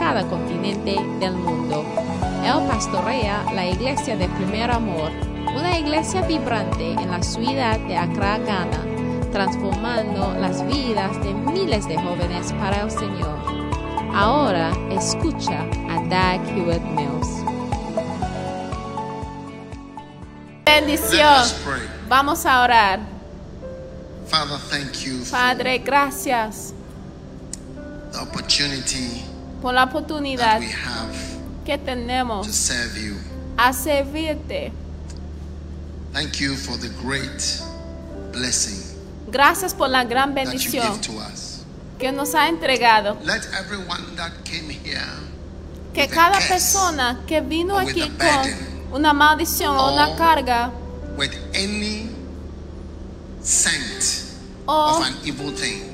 cada continente del mundo. Él pastorea la iglesia de Primer Amor, una iglesia vibrante en la ciudad de Accra, Ghana, transformando las vidas de miles de jóvenes para el Señor. Ahora escucha a Dag Hewitt Mills. Bendición. Vamos a orar. Father, thank you Padre, gracias the opportunity por la oportunidad we have que to tenemos serve you. a servirte. Thank you for the great blessing Gracias por la gran that you bendición give to us. que nos ha entregado. Let everyone that came here Que cada persona que vino aquí con una maldición o una carga with any scent o of an evil thing,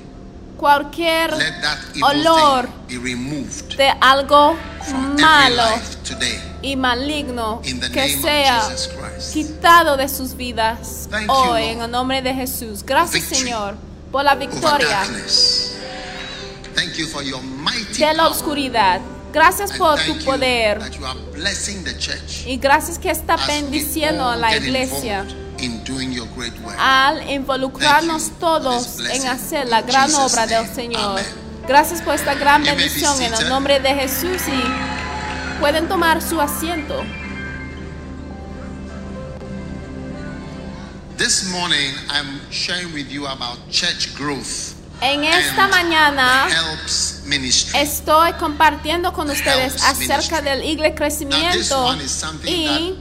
cualquier olor de algo malo y maligno que sea quitado de sus vidas hoy en el nombre de Jesús. Gracias Señor por la victoria de la oscuridad. Gracias por tu poder. y gracias que está bendiciendo a la iglesia in doing your great work. al involucrarnos todos en hacer la gran obra del. Señor. Amen. Gracias por esta gran You bendición en el nombre de Jesús y pueden tomar su asiento. This morning I'm sharing with you about church growth En esta mañana estoy compartiendo con ustedes acerca del Iglesia Crecimiento y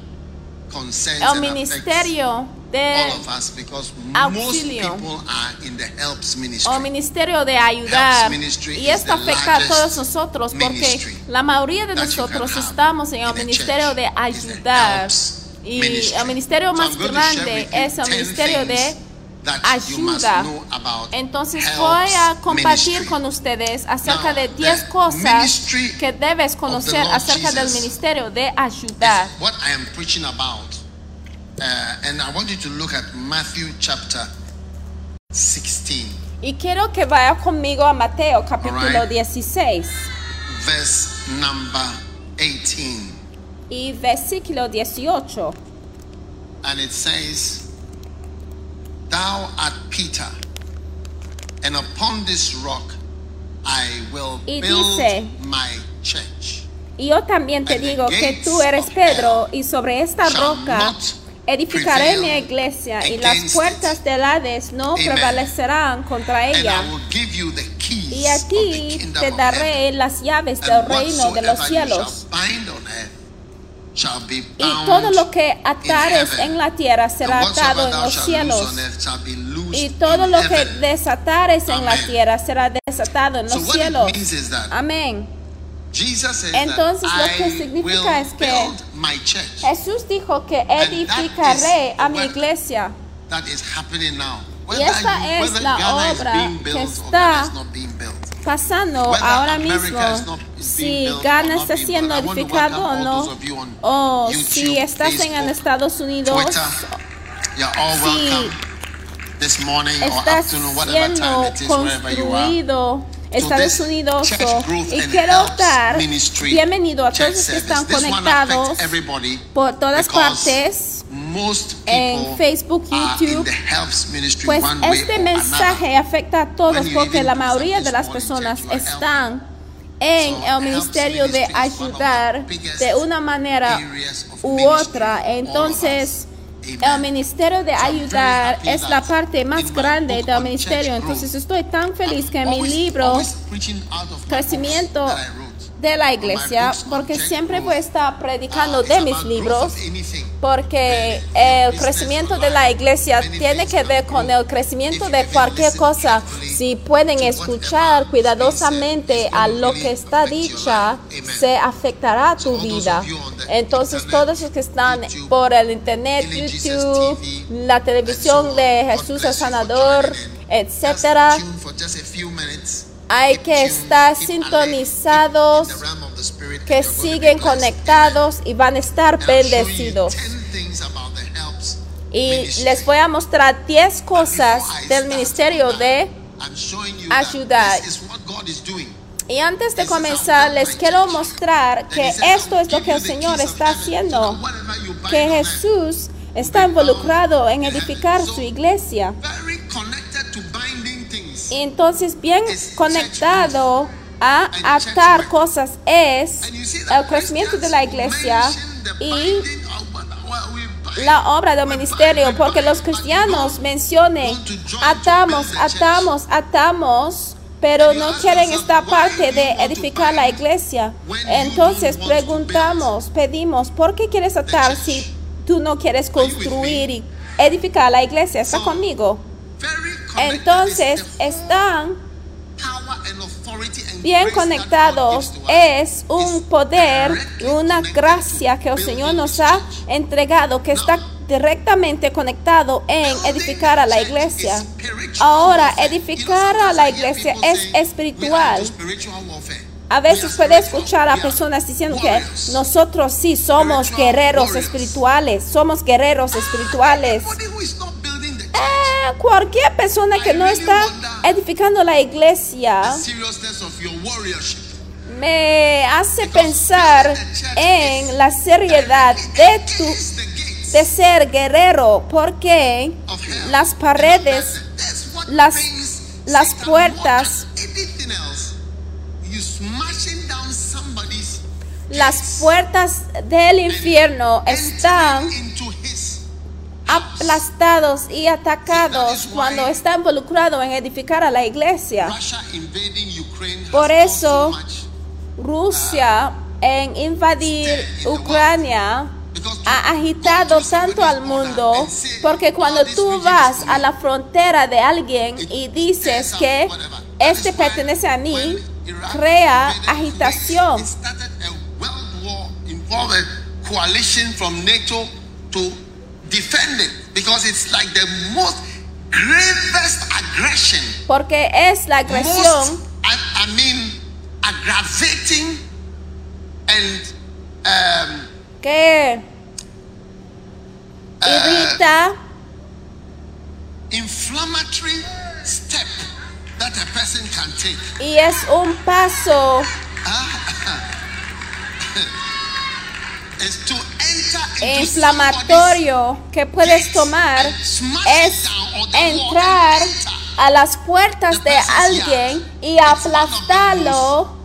el ministerio all de of us because auxilio. most people are in the helps o ministry. ministerio de ayudar y esto the afecta a todos nosotros porque la mayoría de nosotros estamos en el ministerio de is the ayudar y ministry. el ministerio más grande es el 10 ministerio de ayuda. Entonces voy a compartir con ustedes acerca de 10 the cosas que debes conocer acerca del ministerio de ayudar. is what I am preaching about. And I want you to look at Matthew chapter 16, Y quiero que vaya conmigo a Mateo capítulo Alright. 16 verse number 18. y versículo 18. And it says, Thou art Peter, and upon this rock I will Y build dice, my church. Y yo también te And digo que tú eres Pedro y sobre esta roca edificaré mi iglesia y las puertas del Hades no Amen. prevalecerán contra And ella. I will give you the keys Y a ti te daré las llaves del reino de los cielos. shall bind on earth shall be Y todo lo que atares en la tierra será atado en los cielos. Y todo in lo que desatares en la Amen. tierra será desatado en los cielos. Amén. Entonces, that lo que significa es que. Jesús dijo que edificaré is a mi iglesia. Y esta es la obra being que está Pasando ahora mismo si Ghana está siendo edificado o no, o si estás en Estados Unidos, Twitter, you're all si welcome this morning or está afternoon, whatever time siendo it is, wherever you are. construido Estados Unidos y quiero dar bienvenido a todos los que están conectados por todas partes en Facebook, YouTube, Pues este mensaje afecta a todos porque la mayoría de las personas están en el ministerio de ayudar de una manera u otra. Entonces. El ministerio de ayudar es la parte más grande del ministerio. Entonces, estoy tan feliz que mi libro Crecimiento de la iglesia, porque siempre voy a estar predicando de mis libros, porque el crecimiento de la iglesia tiene que ver con el crecimiento de cualquier cosa. Si pueden escuchar cuidadosamente a lo que está dicha, se afectará tu vida. Entonces todos los que están por el internet, YouTube, la televisión de Jesús el Sanador, etcétera, hay que estar sintonizados, que siguen conectados y van a estar bendecidos. Y les voy a mostrar 10 cosas del ministerio de ayudar. Y antes de comenzar, les quiero mostrar que esto es lo que el Señor está haciendo, que Jesús está involucrado en edificar su iglesia. Entonces bien conectado a atar cosas es el crecimiento de la iglesia y la obra del ministerio, porque los cristianos mencionen, atamos, atamos, atamos, pero no quieren esta parte de edificar la iglesia. Entonces preguntamos, pedimos, ¿por qué quieres atar si tú no quieres construir y edificar la iglesia? ¿Está conmigo? Entonces están bien conectados. Es un poder y una gracia que el Señor nos ha entregado que está directamente conectado en edificar a la iglesia. Ahora, edificar a la iglesia es espiritual. A veces puede escuchar a personas diciendo que nosotros sí somos guerreros espirituales, somos guerreros espirituales. Cualquier persona que no está edificando la iglesia me hace pensar en la seriedad de tu de ser guerrero porque las paredes las las puertas las puertas del infierno están aplastados y atacados cuando está involucrado en edificar a la iglesia. Por eso Rusia en invadir Ucrania ha agitado tanto al mundo porque cuando tú vas a la frontera de alguien y dices que este pertenece a mí, crea agitación. Coalition from NATO to defend it because it's like the most gravest aggression. Porque es la agresión. Most, I, I mean, aggravating and um, que irrita, inflammatory step that a person can take. y es un paso inflamatorio que puedes tomar es entrar a las puertas de alguien y aplastarlo.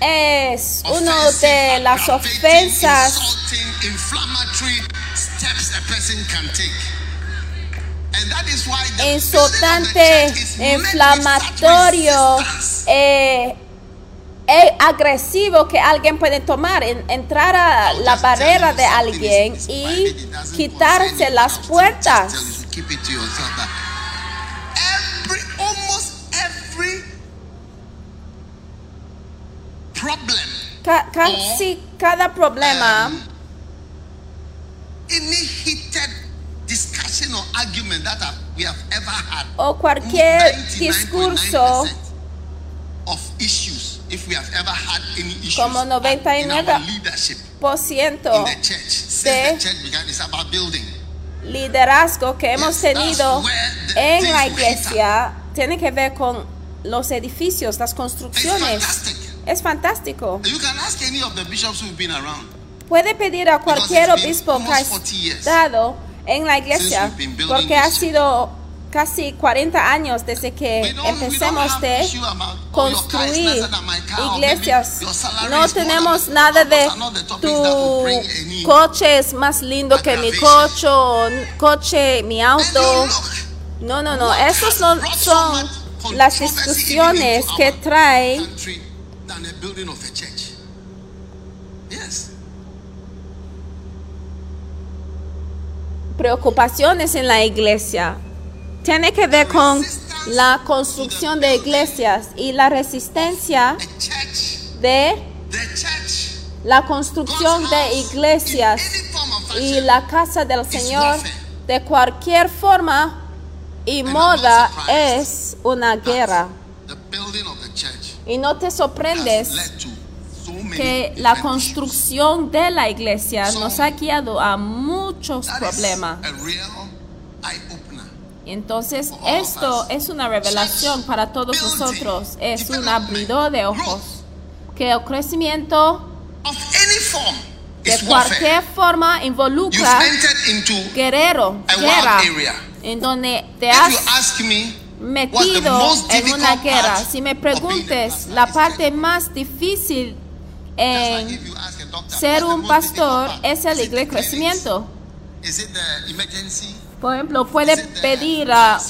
Es uno de las ofensas insultante, inflamatorio, eh, agresivo que alguien puede tomar, en- entrar a la barrera de alguien y quitarse las puertas. Problem, Ca- casi cada problema, any heated discussion or argument that have- we have ever had, o cualquier 99.9% discurso of issues, if we have ever had any issues Como in our 99 leadership por ciento in the church since de liderazgo que hemos tenido en la iglesia tiene que ver con los edificios, las construcciones. Es fantástico. You can ask any of the bishops who've been around. Puede pedir a cualquier obispo que ha almost 40 years estado en la iglesia, porque ha sido casi 40 años desde que empecemos de construir iglesias. No tenemos nada de tu coche es más lindo que mi coche, coche, mi auto. No, no, no. Esas son much las discusiones que trae preocupaciones en la iglesia. Tiene que ver con la construcción de iglesias y la resistencia de la construcción de iglesias y la casa del Señor de cualquier forma y moda es una guerra. Y no te sorprendes que la construcción de la iglesia nos ha guiado a muchos problemas. a real eye opener. Entonces, esto es una revelación para todos nosotros, es un abridor de ojos, que el crecimiento de cualquier forma involucra guerrero, guerra, en donde te has metido en una guerra. Si me preguntes, la parte más difícil en ser un pastor es el crecimiento. Por ejemplo, puede pedir a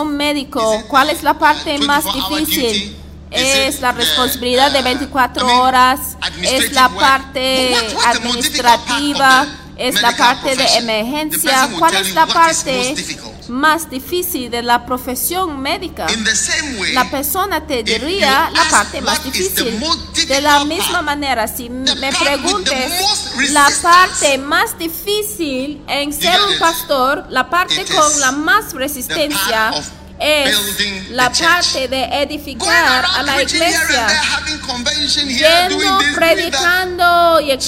un médico cuál es la parte más difícil. Es la responsabilidad de 24 horas, es la parte administrativa, es la parte de emergencia. ¿Cuál es la parte más difícil de la profesión médica? La persona te diría la parte más difícil. De la misma manera, si me preguntes la parte más difícil en ser un pastor, la parte con la más resistencia es la parte de edificar a la iglesia, yendo, predicando y.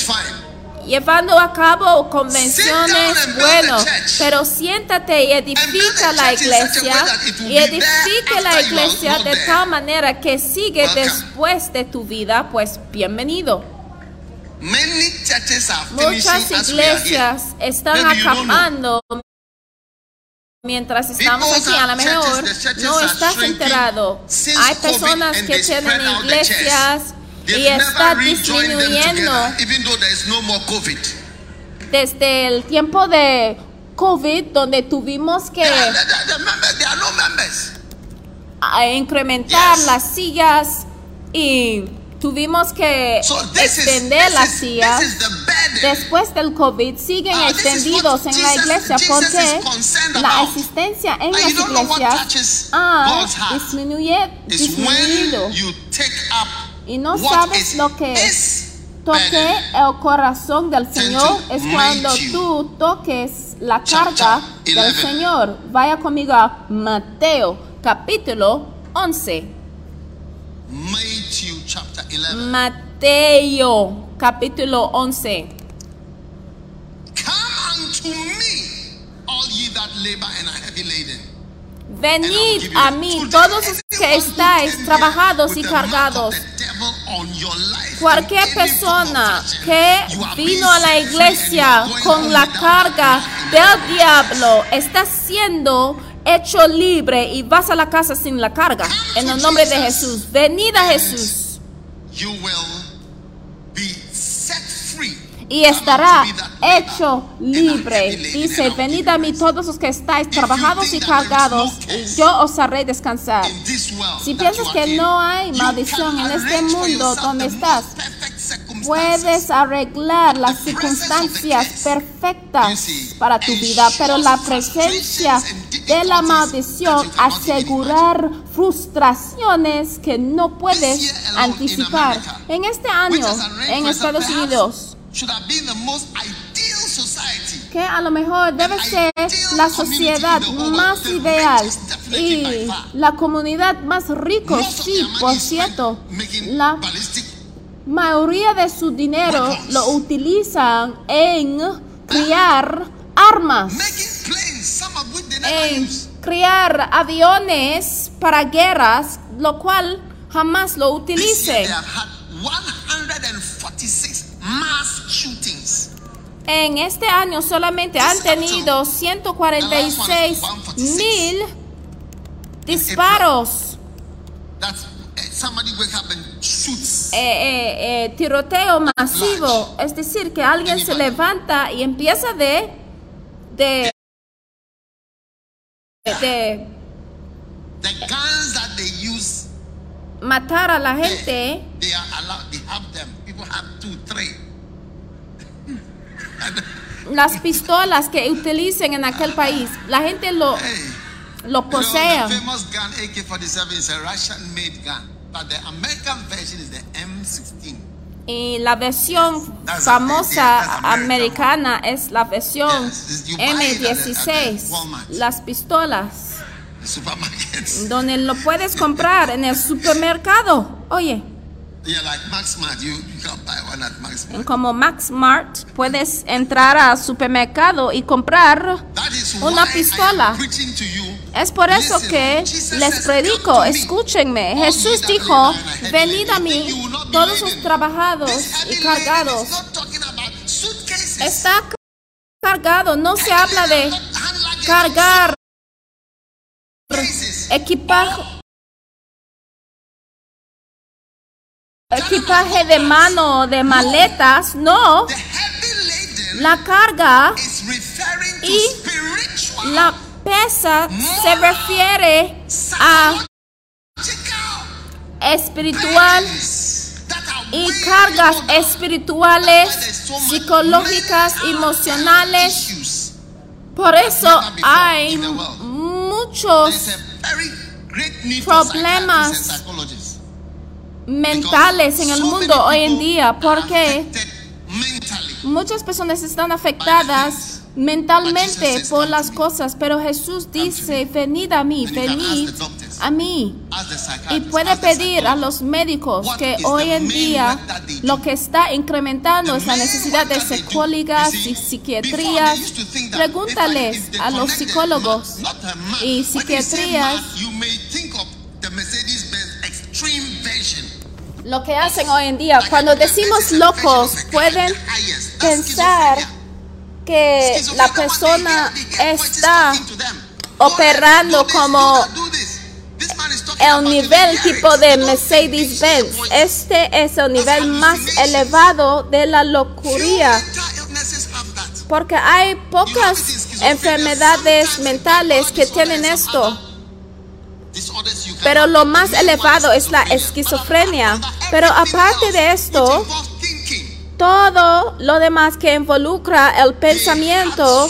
llevando a cabo convenciones, bueno, pero siéntate y edifica la iglesia y edifique la iglesia de tal manera que sigue después de tu vida, pues bienvenido. Muchas iglesias están acabando mientras estamos aquí. A lo mejor no estás enterado. Hay personas que tienen iglesias y never está rejoined them disminuyendo together, even though there is no more COVID. desde el tiempo de COVID, donde tuvimos que incrementar las sillas y tuvimos que extender las sillas. Después del COVID siguen Ah, extendidos en la iglesia porque la existencia en las iglesias ha disminuido y no sabes lo que his toque el corazón del Señor es cuando tú toques la carga del 11. Señor. Vaya conmigo a Mateo capítulo 11. Matthew chapter 11. Mateo capítulo 11. Come unto me, all ye that labor and are heavy laden. Venid a mí todos los que estáis trabajados y cargados. Cualquier persona que vino a la iglesia con la carga del diablo está siendo hecho libre y vas a la casa sin la carga. En el nombre de Jesús. Venid a Jesús You will be set free. Y estará hecho libre. Dice, venid a mí todos los que estáis trabajados y cargados y yo os haré descansar. Si piensas que no hay maldición en este mundo donde estás. Puedes arreglar las circunstancias perfectas para tu vida, pero la presencia de la maldición asegurar frustraciones que no puedes anticipar. En este año, en Estados Unidos, should have been the most ideal society. que a lo mejor debe ser la sociedad más ideal y la comunidad más of sí, por cierto, la mayoría de su dinero lo utilizan en criar armas, en use. criar aviones para guerras, lo cual jamás lo utilicen. they have had 146 mass shootings. En este año solamente han tenido 146 mil disparos, eh, up and shoots. eh, eh, eh, tiroteo masivo. Es decir, que alguien se levanta y empieza de, de, de matar a la eh, gente. they are allowed. They have them. People have two, three. and, las pistolas que utilicen en aquel país. La gente lo, Hey. lo posee. the famous gun AK-47 is a Russian-made gun, but the American version is the M16. Y la versión That's famosa americana es la versión Yes, you buy it at the- at the M16, Walmart. las pistolas, donde lo puedes comprar en el supermercado. Oye, como Max Mart, puedes entrar al supermercado y comprar. Una pistola. Es por eso que les predico, "Come to me, escúchenme. Jesús dijo, venid a mí, todos los laden." trabajados y cargados. Está cargado, no se habla de cargar equipaje. Equipaje de mano, de maletas, no. La carga y la pesa se refiere a espiritual y cargas espirituales, psicológicas, emocionales. Por eso hay muchos Problemas. for psychiatrists and psychologists. Mentales en el mundo hoy en día porque muchas personas están afectadas mentalmente por las cosas, pero Jesús dice, venid a mí, venid a mí. Y puede pedir a los médicos que hoy en día lo que está incrementando The es la necesidad de psicólogas y psiquiatrías. Pregúntales a los psicólogos y psiquiatrías lo que hacen hoy en día. Cuando decimos locos, pueden pensar que la persona está operando como el nivel tipo de Mercedes-Benz. Este es el nivel más elevado de la locura. Porque hay pocas enfermedades mentales que tienen esto. Pero lo más elevado es la esquizofrenia. Pero aparte de esto, todo lo demás que involucra el pensamiento,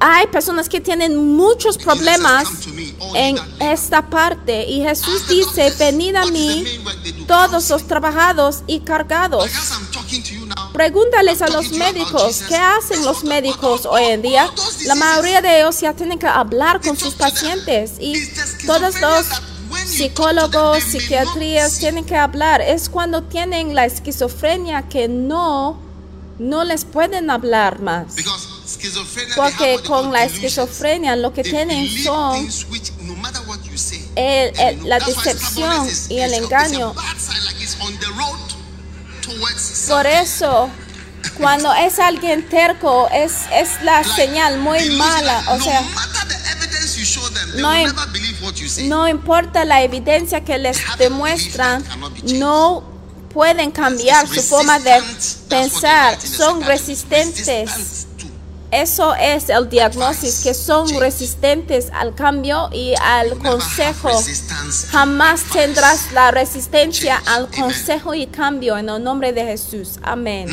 hay personas que tienen muchos problemas en esta parte. Y Jesús dice, venid a mí todos los trabajados y cargados. Pregúntales a los médicos, ¿qué hacen los médicos hoy en día? La mayoría de ellos ya tienen que hablar con sus pacientes y todos los psicólogos, psiquiatrías tienen que hablar. Es cuando tienen la esquizofrenia que no, no les pueden hablar más. Porque con la esquizofrenia lo que tienen son el- el- la decepción y el engaño. Por eso, cuando es alguien terco, es, es la señal muy mala. O sea, no im- no importa la evidencia que les demuestran, no pueden cambiar su forma de pensar. Son resistentes. Eso es el diagnóstico, que son resistentes al cambio y al consejo. Jamás tendrás la resistencia al consejo y cambio en el nombre de Jesús. Amén.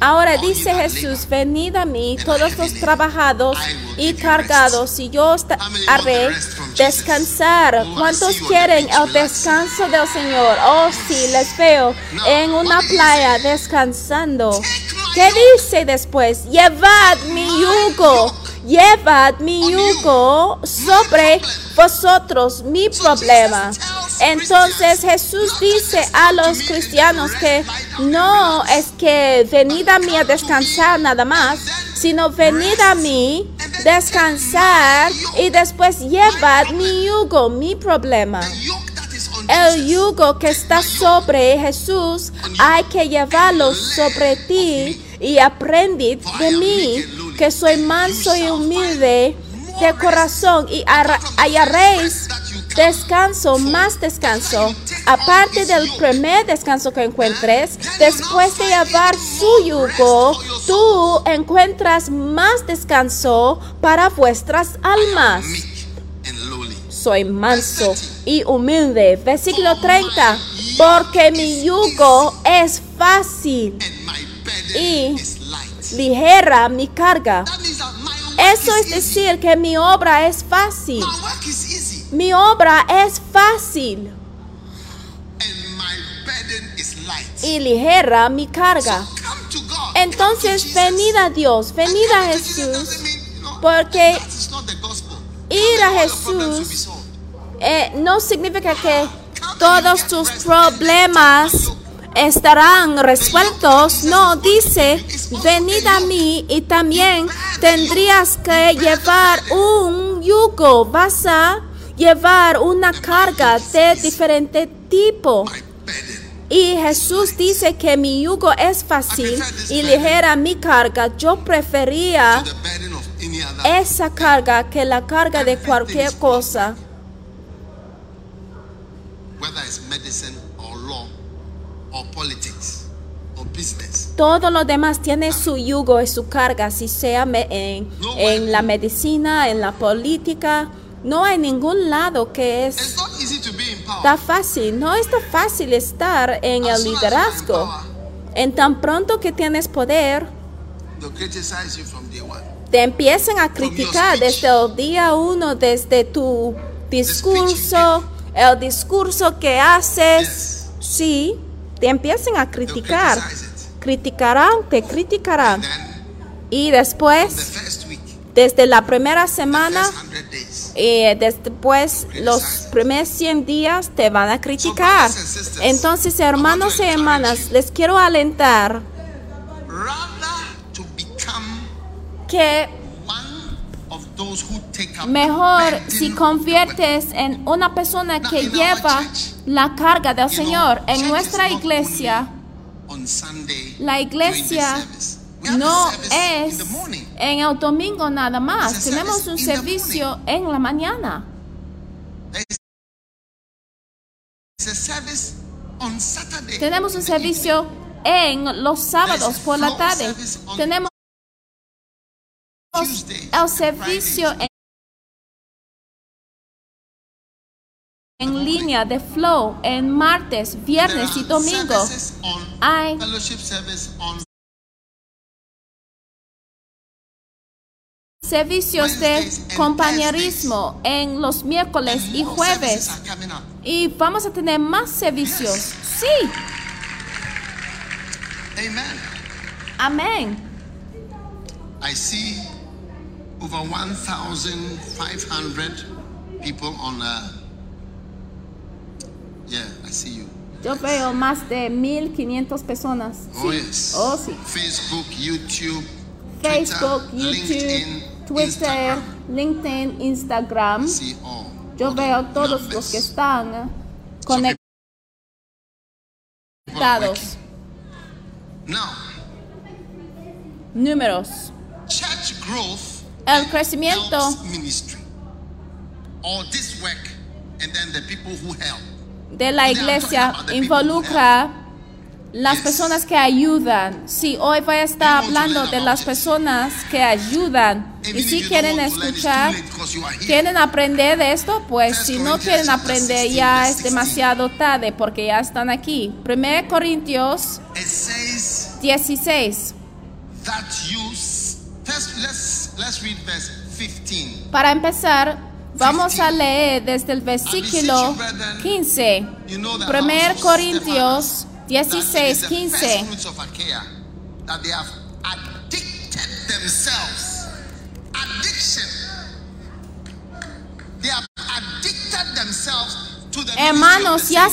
Ahora dice Jesús, venid a mí todos los trabajados y cargados y yo os haré descansar. ¿Cuántos quieren el descanso del Señor? Oh, sí, les veo en una playa descansando. ¿Qué dice después? Llevad mi yugo, llevad mi yugo sobre vosotros, mi problema. Entonces Jesús dice a los cristianos que no es que venid a mí a descansar nada más, sino venid a mí, descansar y después llevad mi yugo, mi problema. El yugo que está sobre Jesús hay que llevarlo sobre ti y aprendid de mí, que soy manso y humilde de corazón y hallaréis descanso, más descanso. Aparte del primer descanso que encuentres, después de llevar su yugo, tú encuentras más descanso para vuestras almas soy manso y humilde. Versículo 30. Porque mi yugo es fácil y ligera mi carga. Eso es decir que mi obra es fácil. Mi obra es fácil. Y ligera mi carga. Entonces, venid a Dios, venid a Jesús, porque ir a Jesús eh, no significa que todos tus problemas estarán resueltos. No, dice, venid a mí y también tendrías que llevar un yugo. Vas a llevar una carga de diferente tipo. Y Jesús dice que mi yugo es fácil y ligera mi carga. Yo prefería esa carga que la carga de cualquier cosa. whether it's medicine or law or politics or business. Todo lo demás tiene su yugo y su carga, si sea en, en la medicina, en la política. No hay ningún lado que It's es not easy to be in power. está fácil. No está fácil estar en el liderazgo. En tan pronto que tienes poder, They'll criticize you from day one. te empiezan a criticar desde el día uno, desde tu discurso, el discurso que haces. Yes. Sí, te empiezan a criticar. Criticarán, te criticarán. Y después, desde la primera semana, first 100 days, y después los primeros 100 días te van a criticar. Entonces, hermanos y hermanas, les quiero alentar que mejor si conviertes en una persona que lleva la carga del Señor en nuestra iglesia. La iglesia no es en el domingo nada más. Tenemos un servicio en la mañana. Tenemos un servicio en los sábados por la tarde. Tenemos el servicio en, en línea de Flow en martes, viernes y domingo. Hay fellowship service on servicios de compañerismo en los miércoles y jueves. Y vamos a tener más servicios. Sí, Amen. amén. I see over 1,500 people on. Uh, yeah, I see you. Yo veo más de 1500 personas. Oh Sí. yes. Oh, sí. Facebook, YouTube, Facebook, Twitter, YouTube, LinkedIn, Twitter, Instagram. LinkedIn, Instagram. See all. Yo all veo todos numbers. los que están conectados. Now, Números. church growth El crecimiento helps ministry. Or this work, and then the people who help. De la iglesia involucra las personas que ayudan. Sí, hoy voy a estar hablando de las personas que ayudan. Y si quieren escuchar, quieren aprender de esto, pues si no quieren aprender 16, ya es 16. demasiado tarde porque ya están aquí. 1 Corintios It says 16. that you. s- First, let's let's read verse 15. Para empezar, vamos a leer desde el versículo 15. You know that 1 Corintios 16, 15. fruits of Achaia, that they have addicted themselves. Addiction. They have addicted themselves to the Hermanos, ya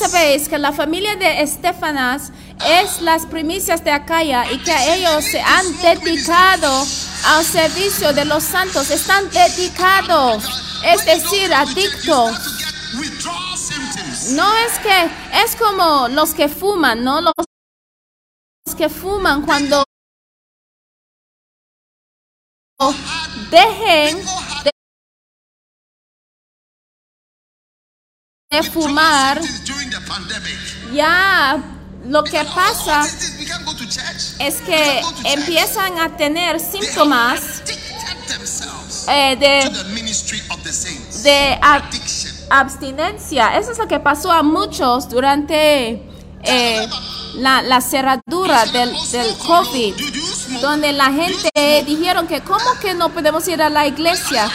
sabéis que la familia de Estefanas es las primicias de Acaya y que ellos se han dedicado al servicio de los santos, están dedicados, es decir, adictos. No es que es como los que fuman, ¿no? Los que fuman cuando dejen de, de fumar, ya lo que pasa Es que empiezan a tener síntomas eh, de, de ab- abstinencia. Eso es lo que pasó a muchos durante eh, la, la cerradura del, del COVID. Donde la gente dijeron que cómo que no podemos ir a la iglesia.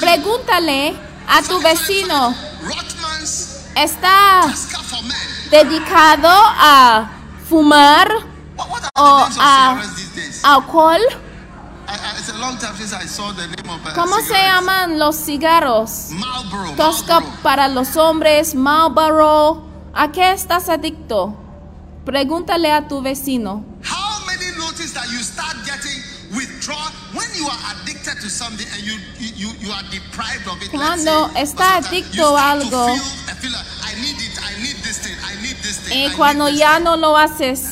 Pregúntale a tu vecino, ¿está dedicado a fumar What, a a ¿Cómo se llaman los cigarros? Marlboro. Tosca Marlboro. para los hombres, Marlboro. ¿A qué estás adicto? Pregúntale a tu vecino. How many notice that you start getting withdrawal when you are addicted to something and you you, you, you are deprived of it? Cuando say, está adicto a algo. feel, I feel like, I need it, I need this thing, I need this thing. Y cuando ya no lo haces,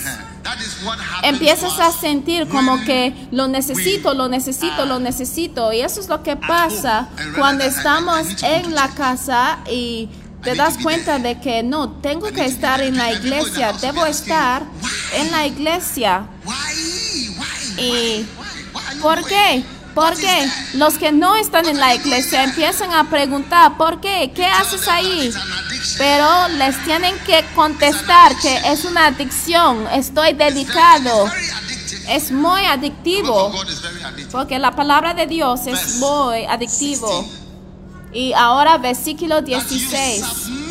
empiezas a sentir como que lo necesito, lo necesito, lo necesito. Y eso es lo que pasa cuando estamos en la casa y te das cuenta de que no, tengo que estar en la iglesia, debo estar en la iglesia. Y ¿Por qué? ¿Por qué? Los que no están en la iglesia empiezan a preguntar, ¿por qué? ¿Qué haces ahí? Pero les tienen que contestar que es una adicción, estoy dedicado, es muy adictivo, porque la palabra de Dios es muy adictivo. Y ahora versículo That you 16. submit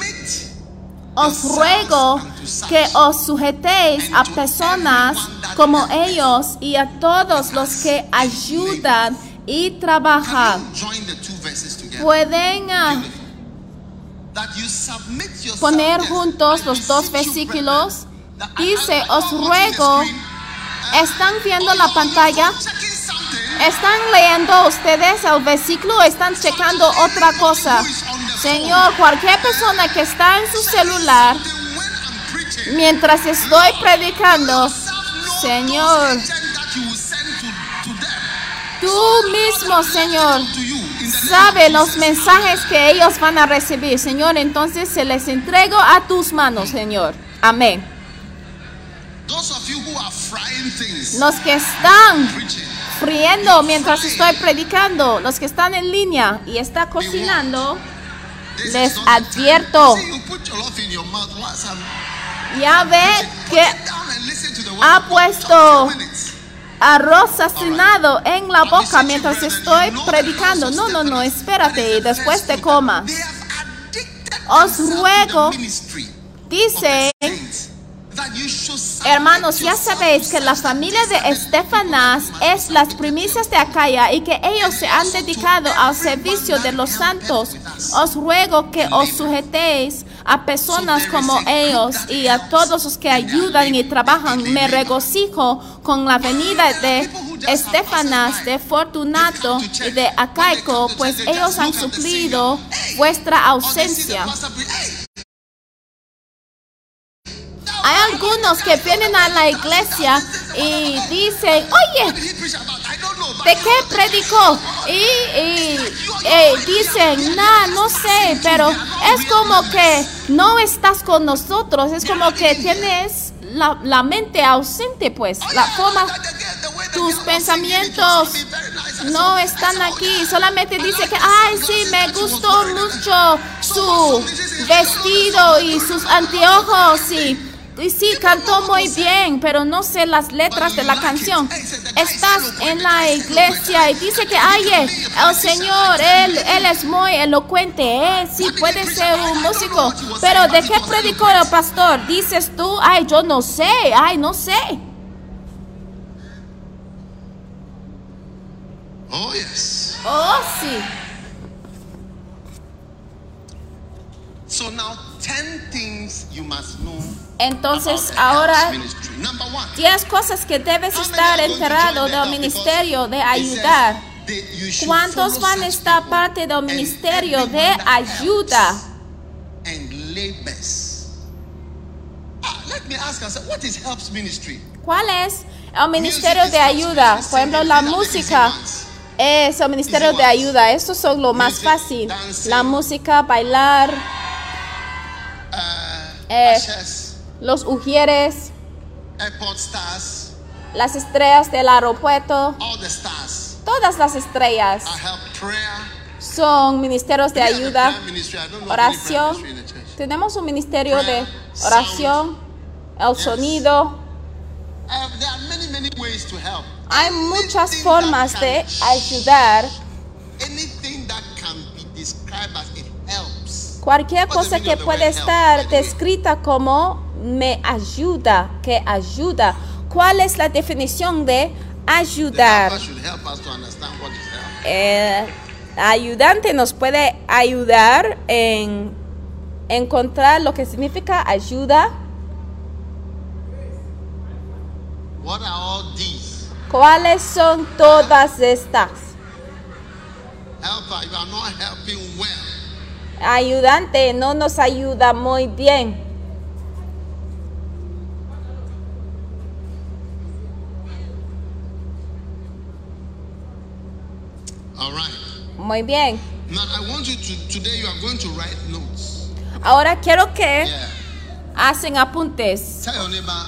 Os ruego que os sujetéis a personas como ellos y a todos los que ayudan y trabajan. Can you join the two verses together? Pueden ah, That you submit yourself, poner juntos los dos versículos. Dice, os ruego, ¿están viendo oh, la pantalla? ¿Están leyendo ustedes el versículo o están checando otra cosa? Señor, cualquier persona que está en su celular mientras estoy predicando, Señor, tú mismo, Señor, sabe los mensajes que ellos van a recibir, Señor. Entonces se les entrego a tus manos, Señor. Amén. Los que están friendo mientras estoy predicando, los que están en línea y está cocinando, Les advierto. Ya ve que ha puesto. Arroz sacinado en la boca mientras estoy predicando. No, no, no, espérate después te addicted Os ruego, Dice, hermanos, ya sabéis que la familia de Estefanás es las primicias de Acaya y que ellos se han dedicado al servicio de los santos. Os ruego que os sujetéis a personas como ellos y a todos los que ayudan y trabajan. Me regocijo con la venida de Estefanás, de Fortunato y de Acaico, pues ellos han suplido vuestra ausencia. Pastor preach, "Hey, Hay algunos que vienen a la iglesia y dicen, oye, ¿de qué predicó? Y, y, dicen, nah, no sé, pero es como que no estás con nosotros, es como que tienes la, la mente ausente, pues, la forma, tus pensamientos no están aquí, solamente dice que, ay, sí, me gustó mucho su vestido y sus anteojos y, y sí, cantó muy bien, pero no sé las letras de la canción. Estás en la iglesia y dice que, ay, el Señor, él, él es muy elocuente, eh, sí, puede ser un músico, pero ¿de qué predicó el pastor? Dices tú, ay, yo no sé, ay, no sé. Oh, yes. Oh, sí. So now, 10 things you must know Entonces, ahora house ministry. Number one, 10 cosas que debes estar enterado del ministerio de ayudar. ¿Cuántos van a estar parte del ministerio de ayuda? helps And labors. Let me ask us, what is helps ministry? ¿Cuál es el ministerio de ayuda? Por ejemplo, la música es el ministerio de ayuda. Estos son lo más fácil. La música, bailar, Uh, Eh. Los ujieres, stars, las estrellas del aeropuerto. all the stars. Todas las estrellas son ministerios de ayuda. Oración. Tenemos un ministerio de oración, el sonido. There are many, many ways to help. Hay muchas formas de ayudar. Anything that can be described as it helps. Cualquier cosa que puede estar descrita como me ayuda, que ayuda. ¿Cuál es la definición de ayudar? El ayudante nos puede ayudar en encontrar lo que significa ayuda. What are all these? ¿Cuáles son todas estas? Helper, you are not helping well. Ayudante no nos ayuda muy bien. All right. Muy bien. Now I want you to today you are going to write notes. Ahora quiero que Yeah. hacen apuntes. Tell your neighbor,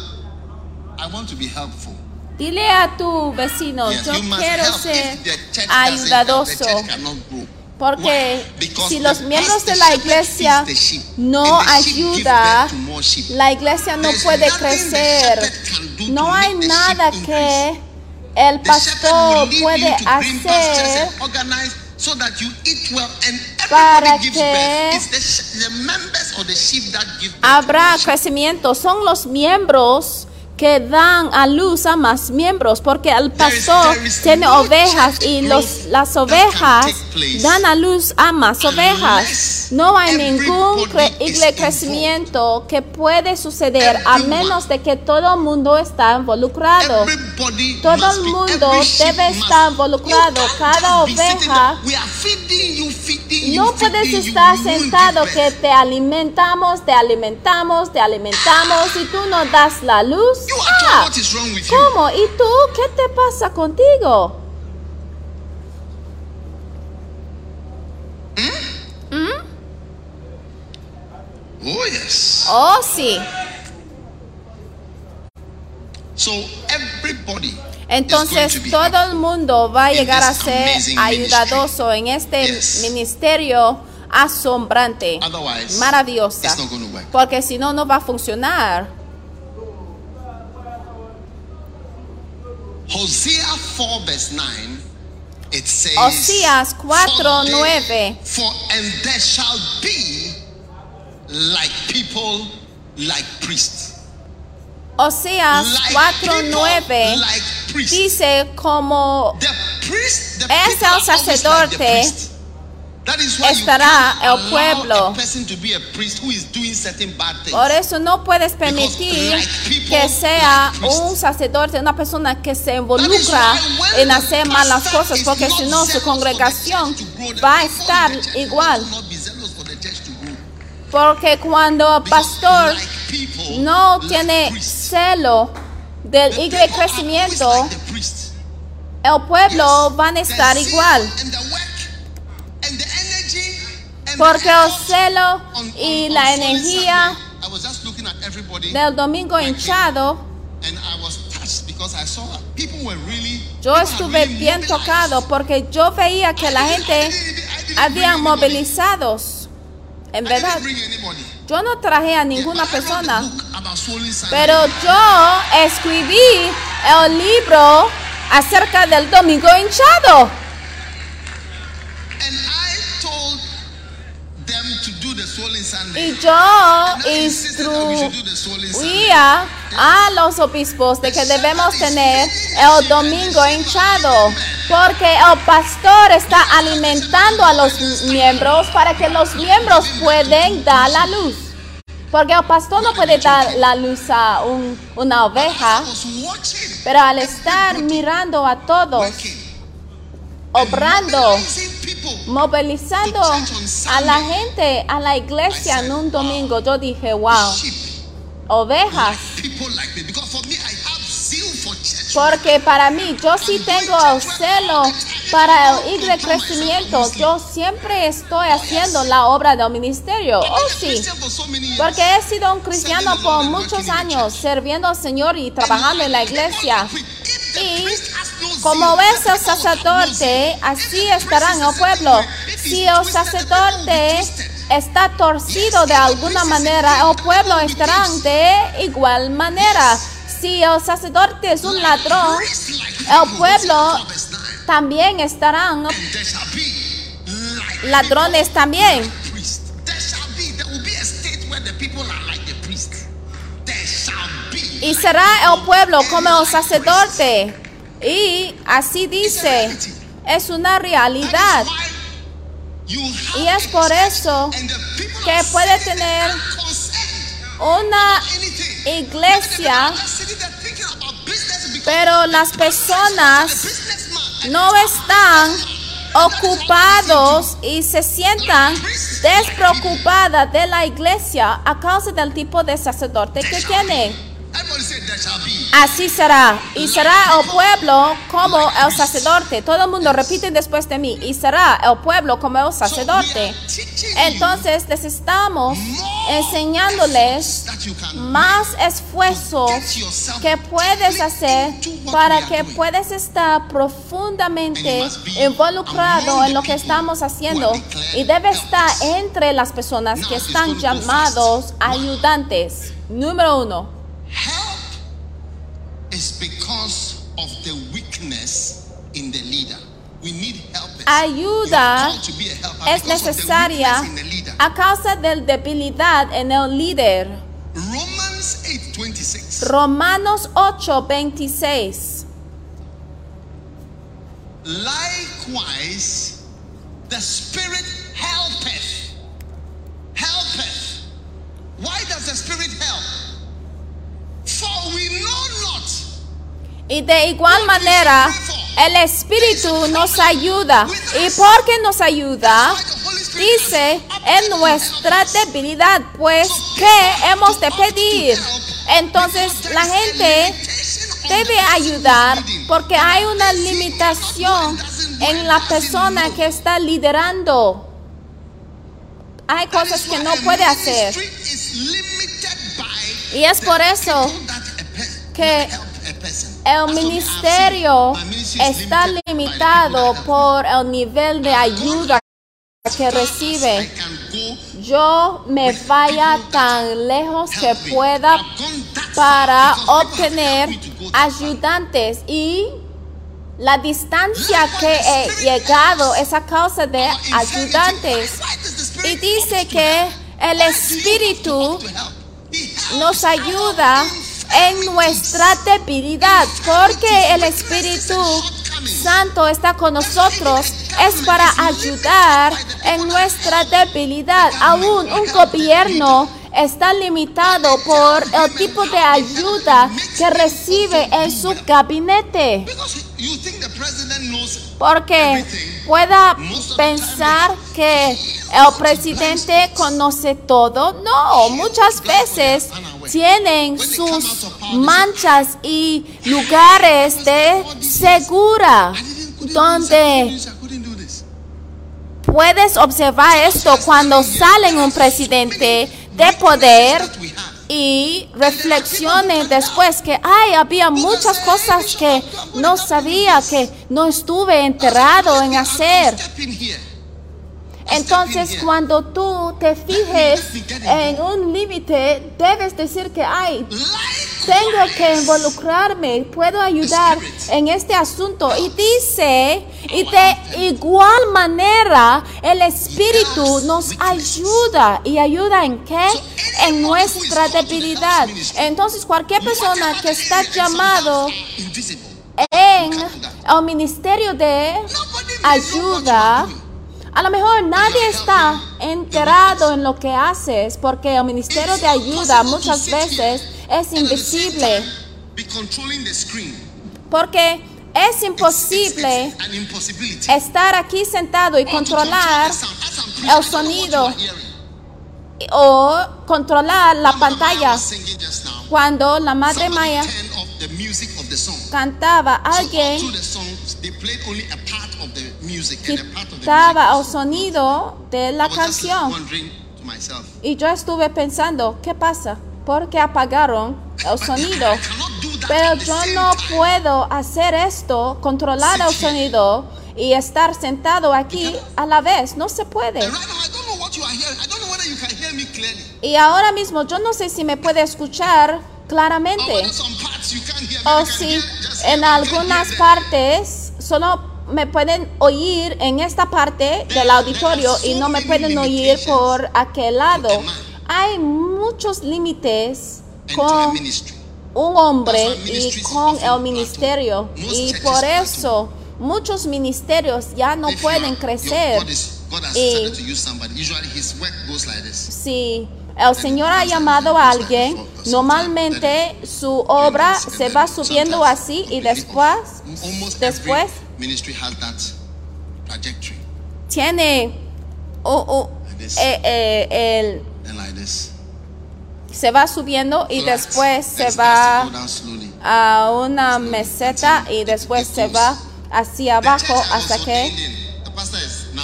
I want to be helpful. Dile a tu vecino, Yes, yo you must quiero help. ser If the church doesn't help, the ayudadoso. church cannot grow. Porque Why? Because si the los miembros pastor de la shepherd iglesia feeds the sheep, no and the sheep give ayuda, birth to more sheep. la iglesia no There's puede nothing the crecer. shepherd can do to No hay make the nada que. El The shepherd pastor puede you to green pastures hacer and organize so that you eat well and para everybody gives que birth. It's the, sh- the members of the sheep that give birth to habrá crecimiento. Son los miembros que dan a luz a más miembros, porque el pastor tiene ovejas y los, las ovejas dan a luz a más ovejas. No hay ningún cre- crecimiento que puede suceder a menos de que todo el mundo está involucrado. Todo el mundo debe estar involucrado. Cada oveja- No puedes feeding you, estar sentado que te alimentamos, te alimentamos, te alimentamos y tú no das la luz. Ah. ¿Cómo? ¿Y tú qué te pasa contigo? Oh yes. Oh, sí. So everybody Entonces todo el mundo va a llegar a ser ayudadoso en este ministerio asombrante, maravillosa. Porque si no, no va a funcionar. Hosea 4 verse 9 it says Oseas 4, for there- 9. For and there shall be like people like priests. Oseas Like 4, people 9 like priests. dice como priest, Es el like sacerdote, estará el pueblo. Por eso no puedes permitir like people, que sea un sacerdote, una persona que se involucra en hacer malas cosas, porque si no su congregación va a estar igual. Porque cuando el pastor no tiene celo del are crecimiento, el pueblo van a estar igual. Porque el celo y la energía I was just looking at everybody del domingo hinchado, and I was touched because I saw that people were really yo estuve bien tocado porque yo veía que la gente anybody. movilizados. En verdad. Yo no traje a ninguna persona, pero yo escribí el libro acerca del domingo hinchado. Y yo instruía a los obispos de que debemos tener el domingo hinchado, porque el pastor está alimentando a los miembros para que los miembros puedan dar la luz. Porque el pastor no puede dar la luz a un- una oveja, pero al estar mirando a todos, obrando. Movilizando a la gente, a la iglesia en un domingo, yo dije, wow, ovejas. Porque para mí, yo sí tengo el celo para el igre crecimiento. Yo siempre estoy haciendo la obra del ministerio. Oh, sí. Porque he sido un cristiano por muchos años, sirviendo al Señor y trabajando en la iglesia. Y como ves el sacerdote, así estará en el pueblo. Si el sacerdote está torcido de alguna manera, el pueblo estará de igual manera. Si el sacerdote es un ladrón, El pueblo también estarán ladrones también. Y será el pueblo como el sacerdote. Y así dice, es una realidad. Y es por eso que puede tener una iglesia, pero las personas no están ocupados y se sientan despreocupadas de la iglesia a causa del tipo de sacerdote que tiene. Así será. Y será el pueblo como el sacerdote. Todo el mundo repite después de mí. Y será el pueblo como el sacerdote. Entonces les estamos enseñándoles más esfuerzos que puedes hacer para que puedas estar profundamente involucrado en lo que estamos haciendo y debe estar entre las personas que están llamados ayudantes. Número uno, is because of the weakness in the leader. We need helpers. ayuda You are called to be a helper es because of the necesaria the a causa de la debilidad en el líder. Romans 8:26. Romanos 8, 26. Likewise, the Spirit helpeth. Helpeth. Why does the Spirit help? For we know not. Y de igual manera, el Espíritu nos ayuda. ¿Y por qué nos ayuda? Dice en nuestra debilidad, pues, ¿qué hemos de pedir? Entonces, la gente debe ayudar porque hay una limitación en la persona que está liderando. Hay cosas que no puede hacer. Y es por eso que el ministerio está limitado por el nivel de ayuda que recibe. Yo me vaya tan lejos que pueda para obtener ayudantes y la distancia que he llegado es a causa de ayudantes. Y dice que el Espíritu nos ayuda en nuestra debilidad, porque el Espíritu Santo está con nosotros, es para ayudar en nuestra debilidad. Aún un gobierno está limitado por el tipo de ayuda que recibe en su gabinete. Porque pueda pensar que el presidente conoce todo. No, muchas veces tienen sus manchas y lugares de segura donde puedes observar esto cuando sale un presidente de poder y reflexiones después que ay había muchas cosas que no sabía que no estuve enterrado en hacer entonces cuando tú te fijes en un límite debes decir que ay tengo que involucrarme, puedo ayudar en este asunto. Y dice, y de igual manera, el Espíritu nos ayuda. ¿Y ayuda en qué? En nuestra debilidad. Entonces, cualquier persona que está llamado en el ministerio de ayuda, a lo mejor nadie está enterado en lo que haces porque el ministerio de ayuda muchas veces es invisible. Porque es imposible estar aquí sentado y controlar el sonido o controlar la pantalla. Cuando la Madre Maya cantaba, alguien quitaba el sonido de la canción. Y yo estuve pensando, ¿qué pasa? ¿Por qué apagaron el sonido? Pero yo no puedo hacer esto, controlar el sonido y estar sentado aquí a la vez. No se puede. Y ahora mismo yo no sé si me puede escuchar claramente. hear. O si en algunas partes solo me pueden oír en esta parte del auditorio y no me pueden oír por aquel lado. Hay muchos límites con un hombre y con el ministerio. Y por eso muchos ministerios ya no pueden crecer. Y-. Si el Señor ha llamado a alguien, normalmente su obra se va subiendo así y después, después ministry has that trajectory. tiene u- u- eh, eh, el- Then like this. se va subiendo y Flat. después se va slowly. a una meseta y después se va hacia abajo hasta que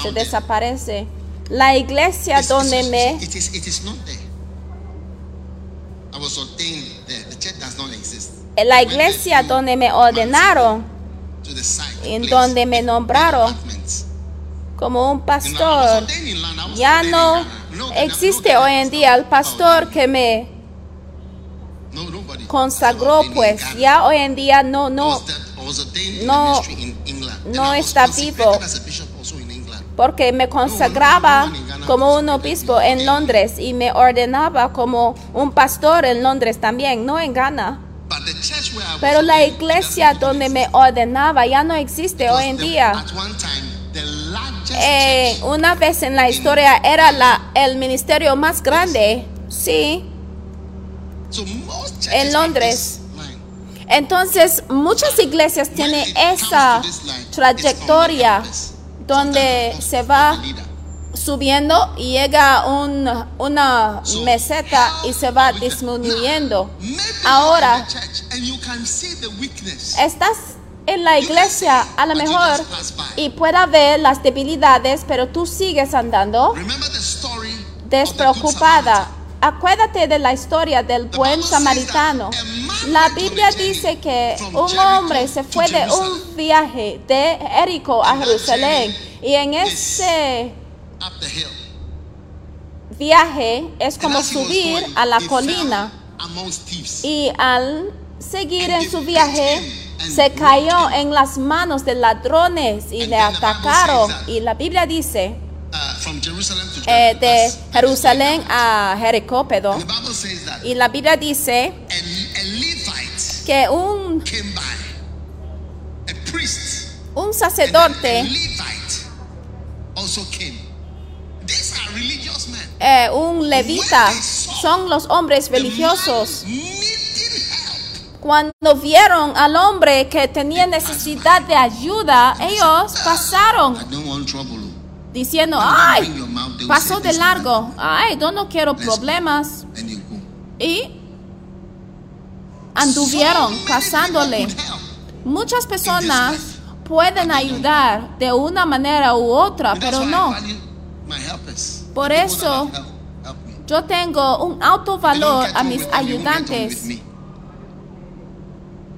se desaparece. La iglesia It's- donde it's- me It is, it is not there. I was ordained there. The church does not exist. la iglesia donde me ordenaron. En donde me nombraron. como un pastor. ya no existe hoy en día el pastor que me consagró pues ya hoy en día no no no- no está vivo. porque me consagraba como un obispo en Londres y me ordenaba como un pastor en Londres también, no en Ghana. Pero la iglesia donde me ordenaba ya no existe hoy en día. Eh, una vez en la historia era el ministerio más grande, sí. En Londres. Entonces, muchas iglesias tienen esa trayectoria donde se va subiendo y llega a un, una meseta y se va disminuyendo. Ahora, estás en la iglesia a lo mejor y pueda ver las debilidades, pero tú sigues andando despreocupada. Acuérdate de la historia del buen samaritano. La Biblia dice que un hombre se fue de un viaje de Jericó a Jerusalén y en ese viaje es como subir a la colina. y al seguir en su viaje se cayó en las manos de ladrones y le atacaron. y la Biblia dice eh, de Jerusalén a Jericó, perdón. Y la Biblia dice que un, un sacerdote, eh, un levita, son los hombres religiosos. Cuando vieron al hombre que tenía necesidad de ayuda, ellos pasaron diciendo, ay, pasó de largo, ay, yo no quiero problemas. Y anduvieron pasándole. Muchas personas pueden ayudar de una manera u otra, pero no. Por eso yo tengo un alto valor a mis ayudantes.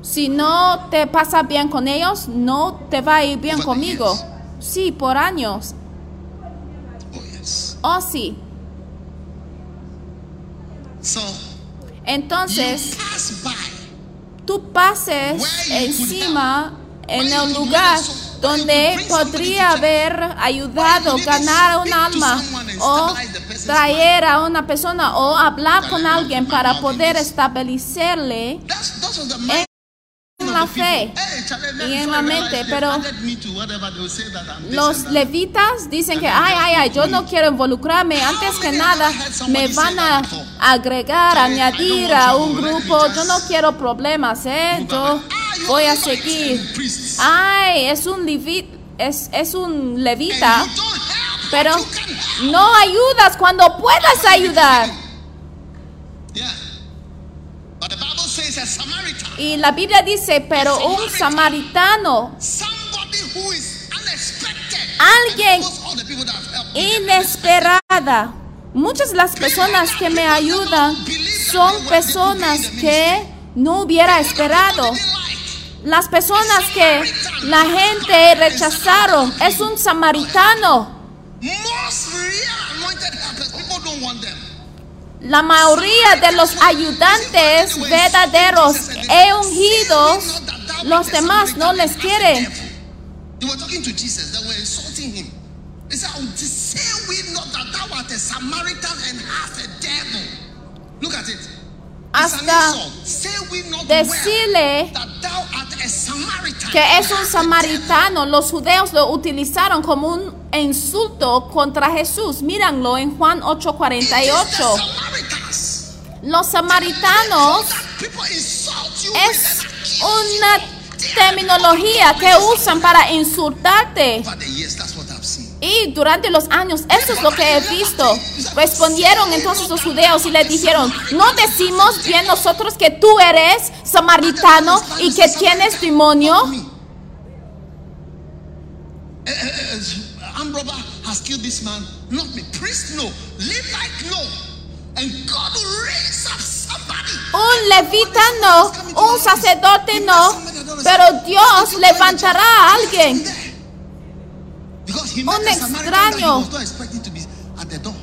Si no te pasa bien con ellos, no te va a ir bien conmigo. Sí, por años. Oh, sí. Entonces, tú pases encima en el lugar donde podría haber ayudado ganar un alma o traer a una persona o hablar con alguien para poder establecerle fe y en la mente, pero los levitas dicen que, ay, ay, ay, yo no quiero involucrarme, antes que nada me van a agregar, añadir a un grupo, yo no quiero problemas, ¿eh? Yo voy a seguir. Ay, es un es, es un levita, pero no ayudas cuando puedas ayudar. Y la Biblia dice, pero un samaritano, alguien inesperada. Muchas de las personas que me ayudan son personas que no hubiera esperado. Las personas que la gente rechazaron. Es un samaritano. La mayoría de los ayudantes verdaderos e ungidos, los demás no les quieren. Oh. Look at it. Hasta decirle que es un samaritano. Los judeos lo utilizaron como un insulto contra Jesús. Míranlo en Juan It is the 8:48. Samaritans. Los samaritanos es una terminología que usan para insultarte. Y durante los años, eso es lo que he visto. Respondieron entonces los judeos y le dijeron, ¿no decimos bien nosotros que tú eres samaritano y que tienes demonio? Un levita no, un sacerdote no, pero Dios levantará a alguien. The door.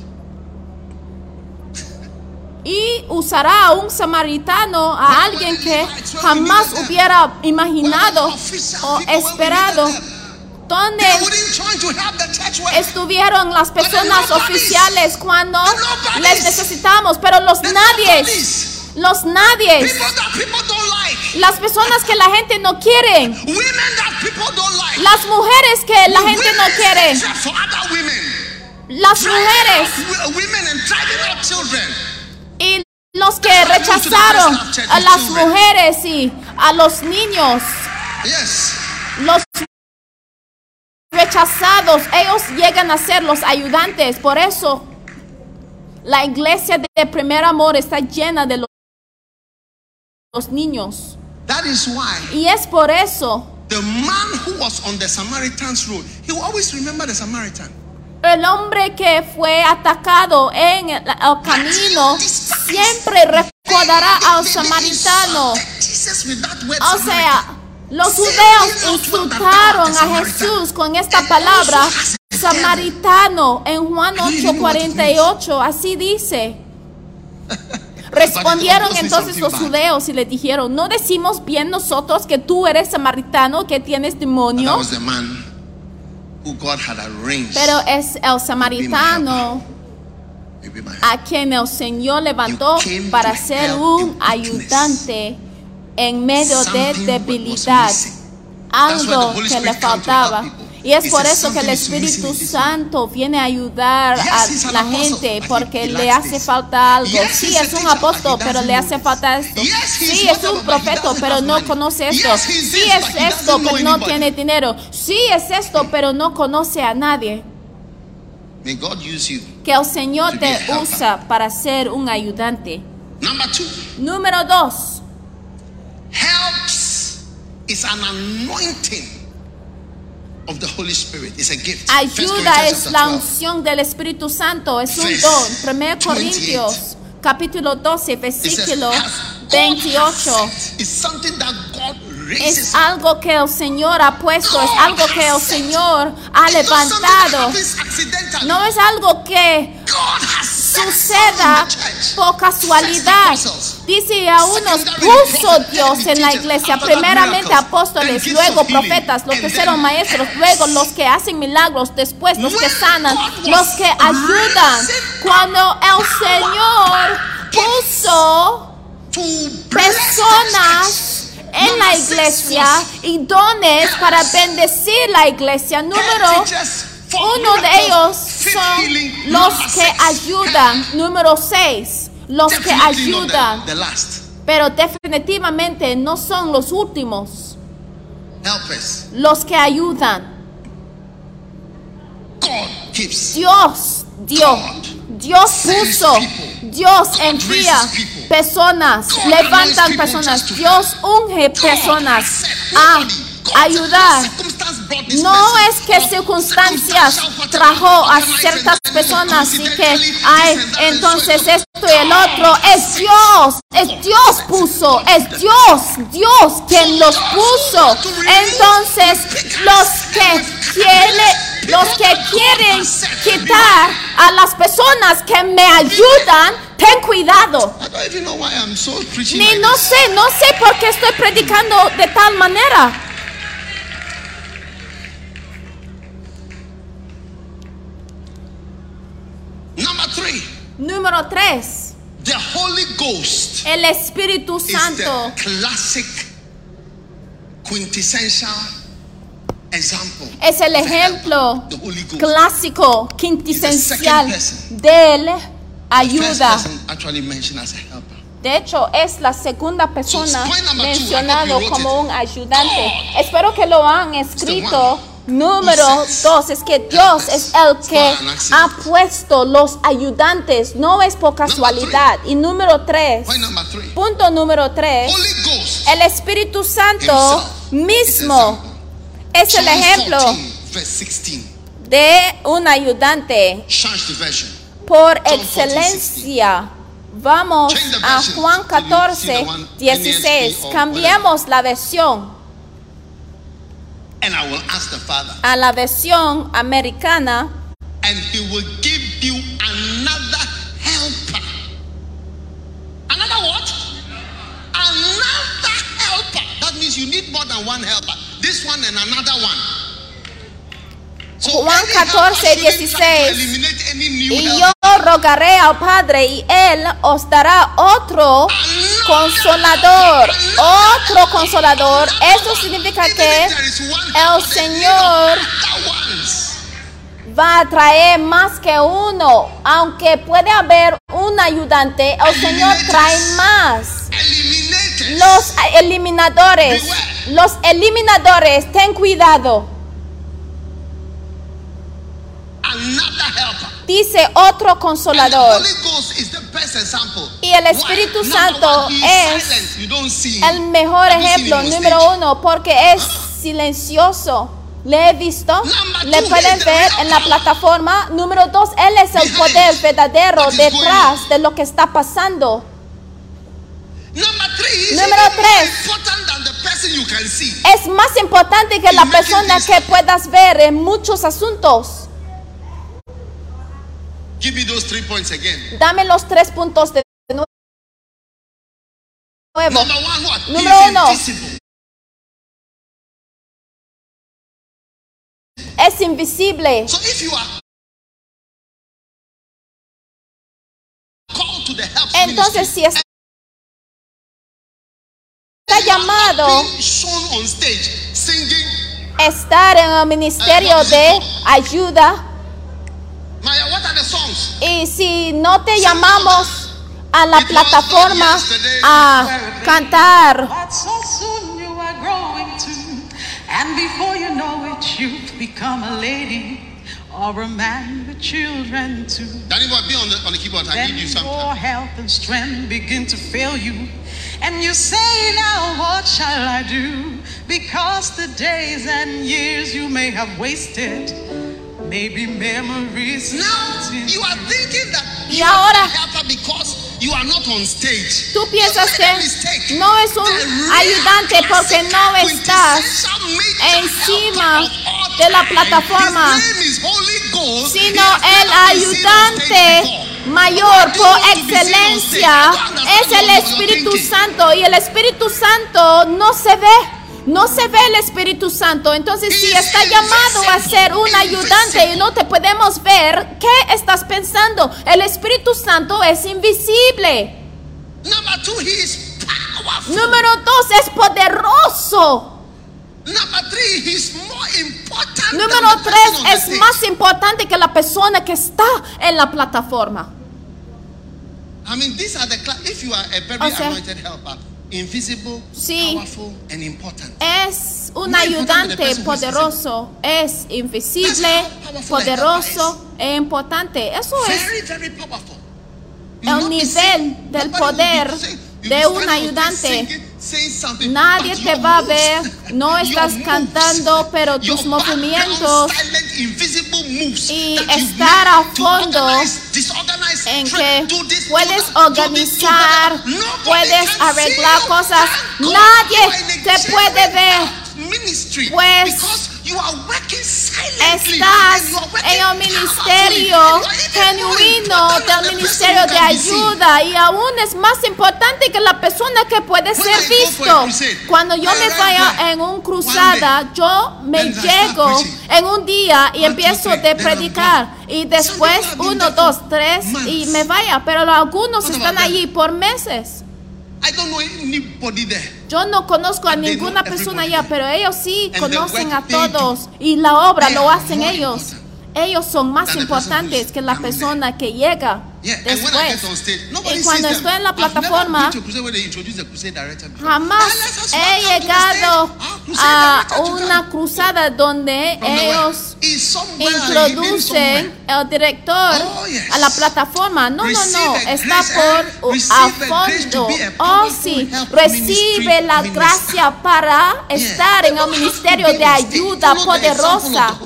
y usará a un samaritano, a alguien que jamás hubiera imaginado o esperado. ¿Dónde They wouldn't join to help the church work. estuvieron las personas oficiales cuando les necesitamos? Pero los nadies, los nadies, las personas que la gente no quiere, las mujeres que la gente no quiere, las mujeres. y los que rechazaron a las mujeres y a los niños. Los rechazados, ellos llegan a ser los ayudantes. Por eso la iglesia de primer amor está llena de los, niños. That is why Y es por eso the man who was on the Samaritan's road, he will always remember the Samaritan. el hombre que fue atacado en el, el camino siempre recordará al samaritano. O sea, los judeos insultaron a Jesús con esta palabra samaritano en Juan 8:48, así dice. Respondieron entonces los judeos y le dijeron, ¿no decimos bien nosotros que tú eres samaritano, que tienes demonio? Pero es el samaritano a quien el Señor levantó para ser un ayudante en medio de debilidad, algo que le faltaba. Y es por eso que el Espíritu Santo viene a ayudar a la gente porque le hace falta algo. Sí, es un apóstol, pero le hace falta esto. Sí, es un profeta, pero no conoce esto. Sí, es esto, pero no tiene dinero. Sí, es esto, pero no conoce a nadie. Que el Señor te usa para ser un ayudante. Número dos. helps is an anointing of the Holy Spirit. It's a gift. Ayuda es la 12. unción del Espíritu Santo, es un don. 1 28. Corintios, capítulo 12, It says, versículo "Has God 28. sent." It's something that God raises Es algo que el Señor ha puesto, es algo que el Señor ha levantado. No es algo que suceda por casualidad. Dice a unos puso Dios en la iglesia, primeramente apóstoles, luego profetas, los que fueron maestros, luego los que hacen milagros, después los que sanan, los que ayudan. Cuando el Señor puso personas en la iglesia y dones para bendecir la iglesia, número uno de ellos son los que ayudan. Número seis, los que ayudan. Pero definitivamente no son los últimos. Los que ayudan. Dios dio. Dios puso. Dios envía personas. Levantan personas. Dios unge personas a ayudar. No es que circunstancias trajo a ciertas personas y que, ay, entonces esto y el otro. Es Dios, es Dios puso, es Dios, Dios quien los puso. Entonces, los que quieren los que quieren quitar a las personas que me ayudan, ten cuidado. Ni no sé, no sé por qué estoy predicando de tal manera. Número 3. The Holy Ghost El Espíritu is Santo the classic quintessential example es el of ejemplo the Holy Ghost. clásico, quintesencial person. del first ayuda. person actually mentioned as a helper. De hecho, es la segunda persona So, point number two, I mencionado hope you wrote como un ayudante. God Espero que lo han escrito. Número dos es que Dios es el que ha puesto los ayudantes, no es por casualidad. Y número tres, Point number three. punto número tres, el Espíritu Santo mismo es el ejemplo 14, verse 16. de un ayudante por John 14, excelencia. Vamos a. Juan So you see the 14, one 16. NASB or Cambiemos la versión And I will ask the Father, a la versión americana and He will give you another helper. Another what? Another helper. That means you need more than one helper. This one and another one. So Juan any helper 14, shouldn't 16. eliminate any new y helper. yo rogaré al Padre y Él os dará otro consolador, otro consolador. Esto significa que el Señor va a traer más que uno, aunque puede haber un ayudante, el Señor trae más. Los eliminadores, los eliminadores, ten cuidado. Another helper. Dice otro consolador. Holy Ghost is the best example. Y el? Espíritu Santo es. El mejor ejemplo, número uno, porque es silencioso. Le he visto, le pueden ver en la plataforma. Número dos, él es el poder verdadero detrás de lo que está pasando. Número tres. important than the person you can see. Es más importante que la persona que puedas ver en muchos asuntos. Give me those three points again. Dame los tres puntos de nuevo. Number one, what? Número he's uno. invisible. Es invisible. So if you are called to the help Entonces, si está llamado estar en el ministerio de ayuda, Maya, what are the songs? Y si no te llamamos a la plataforma a cantar, But so soon you are growing too. And before you know it, you've become a lady or a man with children too. Danny boy, be on the on the keyboard. I give you something. your health and strength begin to fail you. And you say, Now what shall I do? Because the days and years you may have wasted may be memories. Now you are thinking that Y you are ahora- not a helper because you are not on stage. tú piensas Don't make a que mistake. no es un ayudante porque no estás encima helper of all de la plataforma, His name is Holy Ghost. sino el ayudante mayor por excelencia es el Espíritu. Santo y el Espíritu Santo no se ve. No se ve el Espíritu Santo. Entonces, si está llamado a ser un ayudante y no te podemos ver, ¿qué estás pensando? El Espíritu Santo es invisible. Número dos, es poderoso. Número tres, es más importante que la persona que está en la plataforma. I mean, these are the if you are a very O sea- anointed helper, invisible, Sí. powerful, and important. Es un ayudante poderoso, es invisible, poderoso e importante. Eso es Very, very powerful. You el nivel del poder de un ayudante. Nadie te va a ver, no estás cantando, pero tus movimientos y estar a fondo en que puedes organizar, puedes arreglar cosas. Nadie te puede ver. Pues, Estás en un ministerio genuino del ministerio de ayuda y aún es más importante que la persona que puede ser visto. Cuando yo me vaya en un cruzada, yo me llego en un día y empiezo de predicar y después uno, dos, tres y me vaya, pero algunos están allí por meses. I don't know anybody there. Yo no conozco a ninguna persona allá, pero ellos sí And conocen a do, todos y la obra lo hacen ellos. Ellos son más importantes que la persona que llega Después. Y sees cuando estoy en la plataforma, jamás he llegado. Ah, a una cruzada donde ellos introducen el director Oh, a la plataforma. No, no, no, está por and a fondo. Oh, sí, recibe la gracia para estar en el ministerio de ayuda poderosa.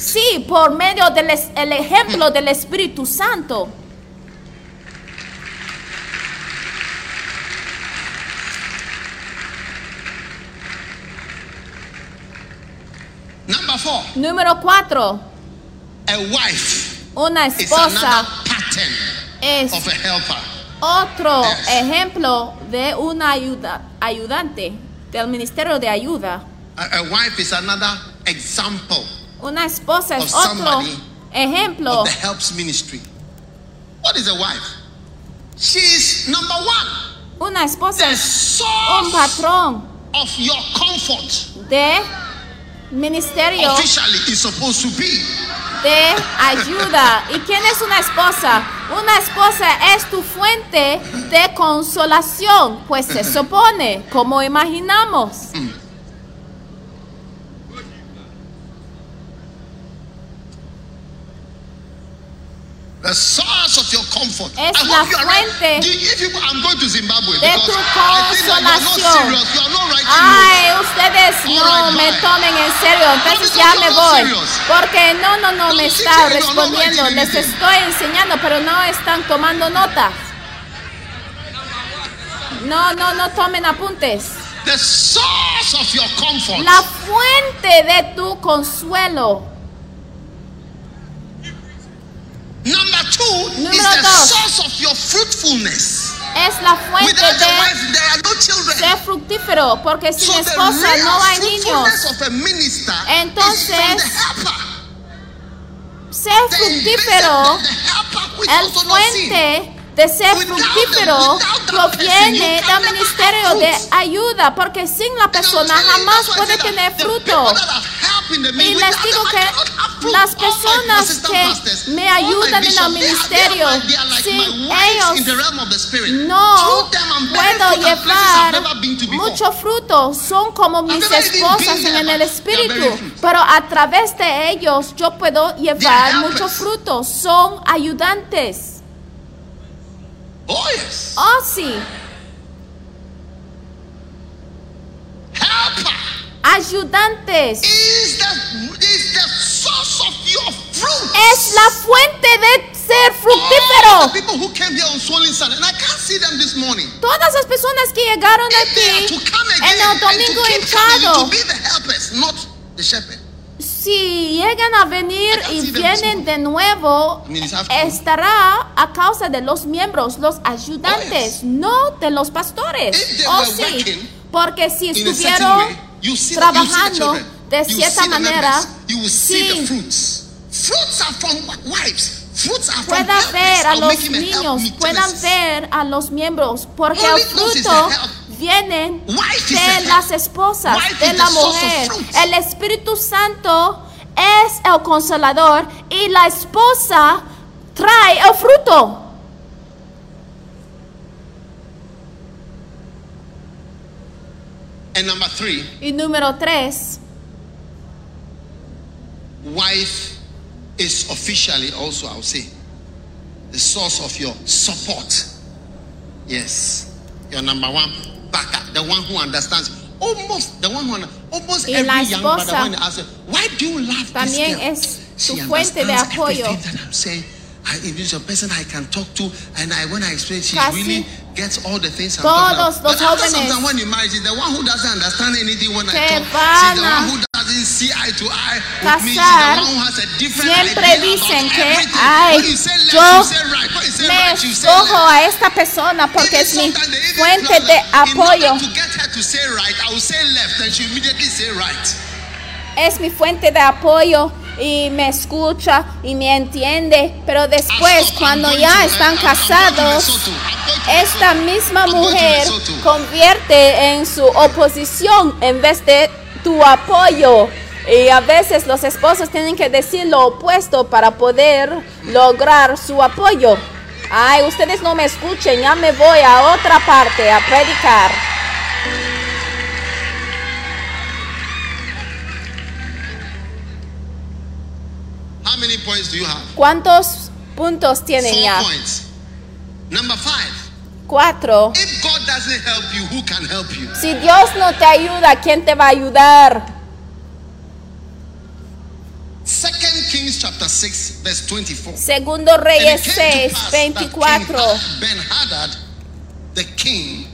Sí, por medio del el ejemplo del Espíritu Santo. Number four, Número cuatro, a wife una is another esposa es of a helper. otro Yes. ejemplo de una ayuda, ayudante del ministerio de ayuda. A, a wife is another example Una esposa es otro ejemplo. of the helps ministry. What is a wife? She's number one, Una esposa es un patrón of your comfort. de ministerio Officially, supposed to be. de ayuda. ¿Y quién es una esposa? Una esposa es tu fuente de consolación, pues se supone, como imaginamos. The source of your comfort. Es I la fuente if you, I'm going to Zimbabwe de tu consolación. Ay, ustedes no me tomen en serio, entonces ya me voy. Porque no, no, no me está respondiendo. Les estoy enseñando, pero no están tomando notas. No, no, no tomen apuntes. notes. The source of your comfort. La fuente de tu consuelo. Number two is Número the dos. source of your fruitfulness. Es la fuente Without de wife, there are no children. ser fructífero, porque sin so esposa no hay niños. fruitfulness of a minister Entonces, is from the helper. Ser fructífero, the helper is el fuente de ser fructífero proviene del ministerio de ayuda, porque sin la persona jamás puede tener fruto. Y les digo que las personas que me ayudan en el ministerio, sin ellos no puedo llevar mucho fruto. Son como mis esposas en el espíritu, pero a través de ellos yo puedo llevar mucho fruto. Son ayudantes. Oh yes, Oh, sí. helper Ayudantes. is the is the source of your fruit. Es la fuente de ser fructífero. the people who came here on swollen Sunday, and I can't see them this morning. Todas las personas que llegaron aquí en el domingo hinchado, si llegan a venir y vienen de nuevo, estará a causa de los miembros, los ayudantes, Oh, yes. no de los pastores. Oh, sí, porque si estuvieron trabajando de cierta manera, sí. the fruits. Fruits are from wives. Fruits are from puedan ver a los niños, puedan ver a los miembros, porque el fruto. Vienen de las esposas, de la mujer. El Espíritu Santo es el consolador y la esposa trae el fruto. And number three, Y número tres, wife is officially also, I'll say, the source of your support. Yes. Your number one backup, the one who understands. Almost the one who almost Y every la young brother esposa when they ask, why do you love también es tu fuente de apoyo. everything that I'm saying. I, it is a person I can talk to, and I when I explain, she Casi really gets all the things I'm talking about. But after sometimes when you marry, she's the one who doesn't understand anything when I talk. She's the one who casar, siempre dicen que. "Ay, yo Me escojo a esta persona porque es mi fuente de apoyo. Es mi fuente de apoyo y me escucha y me entiende, pero después cuando ya están casados, esta misma mujer convierte en su oposición en vez de tu apoyo. Y a veces los esposos tienen que decir lo opuesto para poder lograr su apoyo. Ay, ustedes no me escuchen, ya me voy a otra parte a predicar. ¿Cuántos puntos tienen ya? Number five. Cuatro. If God doesn't help you, who can help you? Si Dios no te ayuda, ¿quién te va a ayudar? Second Kings chapter 6, verse 24. Segundo Reyes came 6, to pass that King 24. Ben Hadad, the king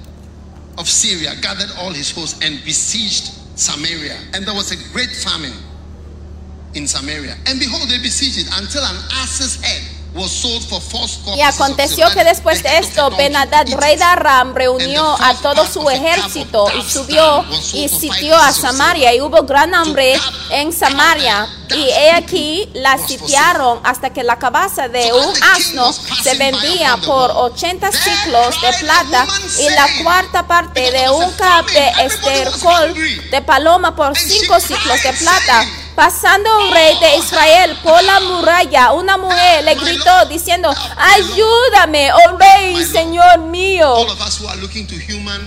of Syria, gathered all his hosts and besieged Samaria. And there was a great famine in Samaria. And behold, they besieged it until an ass's head Y aconteció que después de esto, Benadad, rey de Aram, reunió a todo su ejército y subió y sitió a Samaria. Y hubo gran hambre en Samaria. Y he aquí la sitiaron hasta que la cabeza de un asno se vendía por 80 ciclos de plata y la cuarta parte de un cap de estercol de paloma por 5 ciclos de plata. Pasando un rey de Israel por la muralla, una mujer le gritó diciendo, ayúdame, oh rey, Señor mío.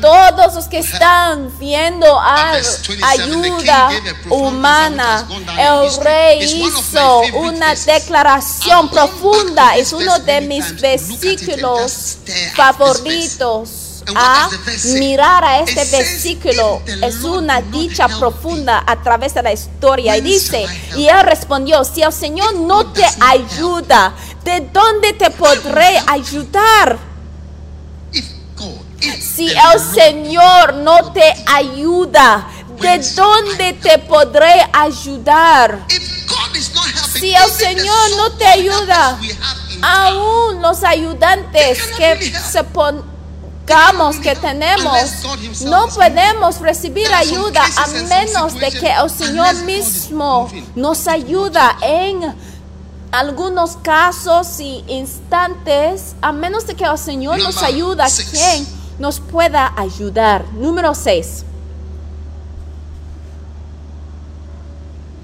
Todos los que están viendo a ayuda humana, el rey hizo una declaración profunda. Es uno de mis versículos favoritos. A mirar a este versículo es una dicha profunda a través de la historia. Y dice, y él respondió, si el Señor no te ayuda, ¿de dónde te podré ayudar? Si el Señor no te ayuda, ¿de dónde te podré ayudar? Si el Señor no te ayuda, aún los ayudantes que se que tenemos, no podemos recibir ayuda a menos de que el Señor mismo nos ayuda en algunos casos y instantes, a menos de que el Señor nos ayuda, six. ¿quién nos pueda ayudar? Número 6.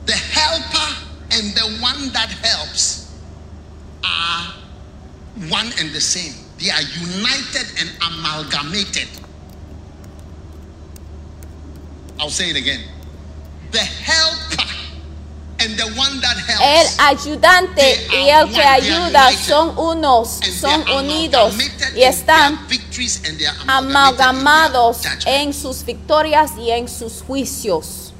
the helper and the one that helps are one and the same. They are united and amalgamated. I'll say it again. The helper and the one that El helps ayudante y el que ayuda son unos, son unidos y están amalgamados en sus victorias y en sus juicios.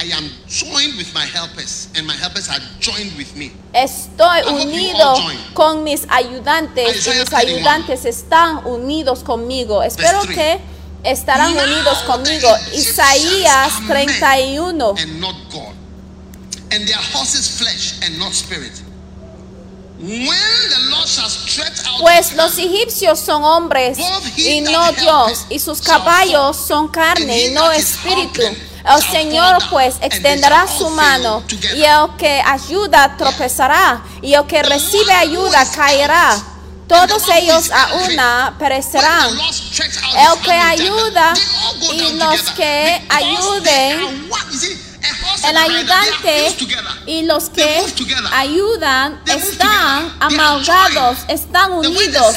I am joined with my helpers, and my helpers are joined with me. Estoy unido con mis ayudantes y mis 31. ayudantes están unidos conmigo. Espero que estarán unidos conmigo. Isaías are men 31. and not God, and their horses flesh and not spirit. When the Lord shall stretch out Pues los egipcios son hombres y no Dios, y sus caballos son carne y no espíritu. El Señor pues extenderá su mano y el que ayuda tropezará y el que recibe ayuda caerá. Todos ellos a una perecerán. El que ayuda y los que ayuden, El ayudante y los que ayudan están amalgados, están unidos.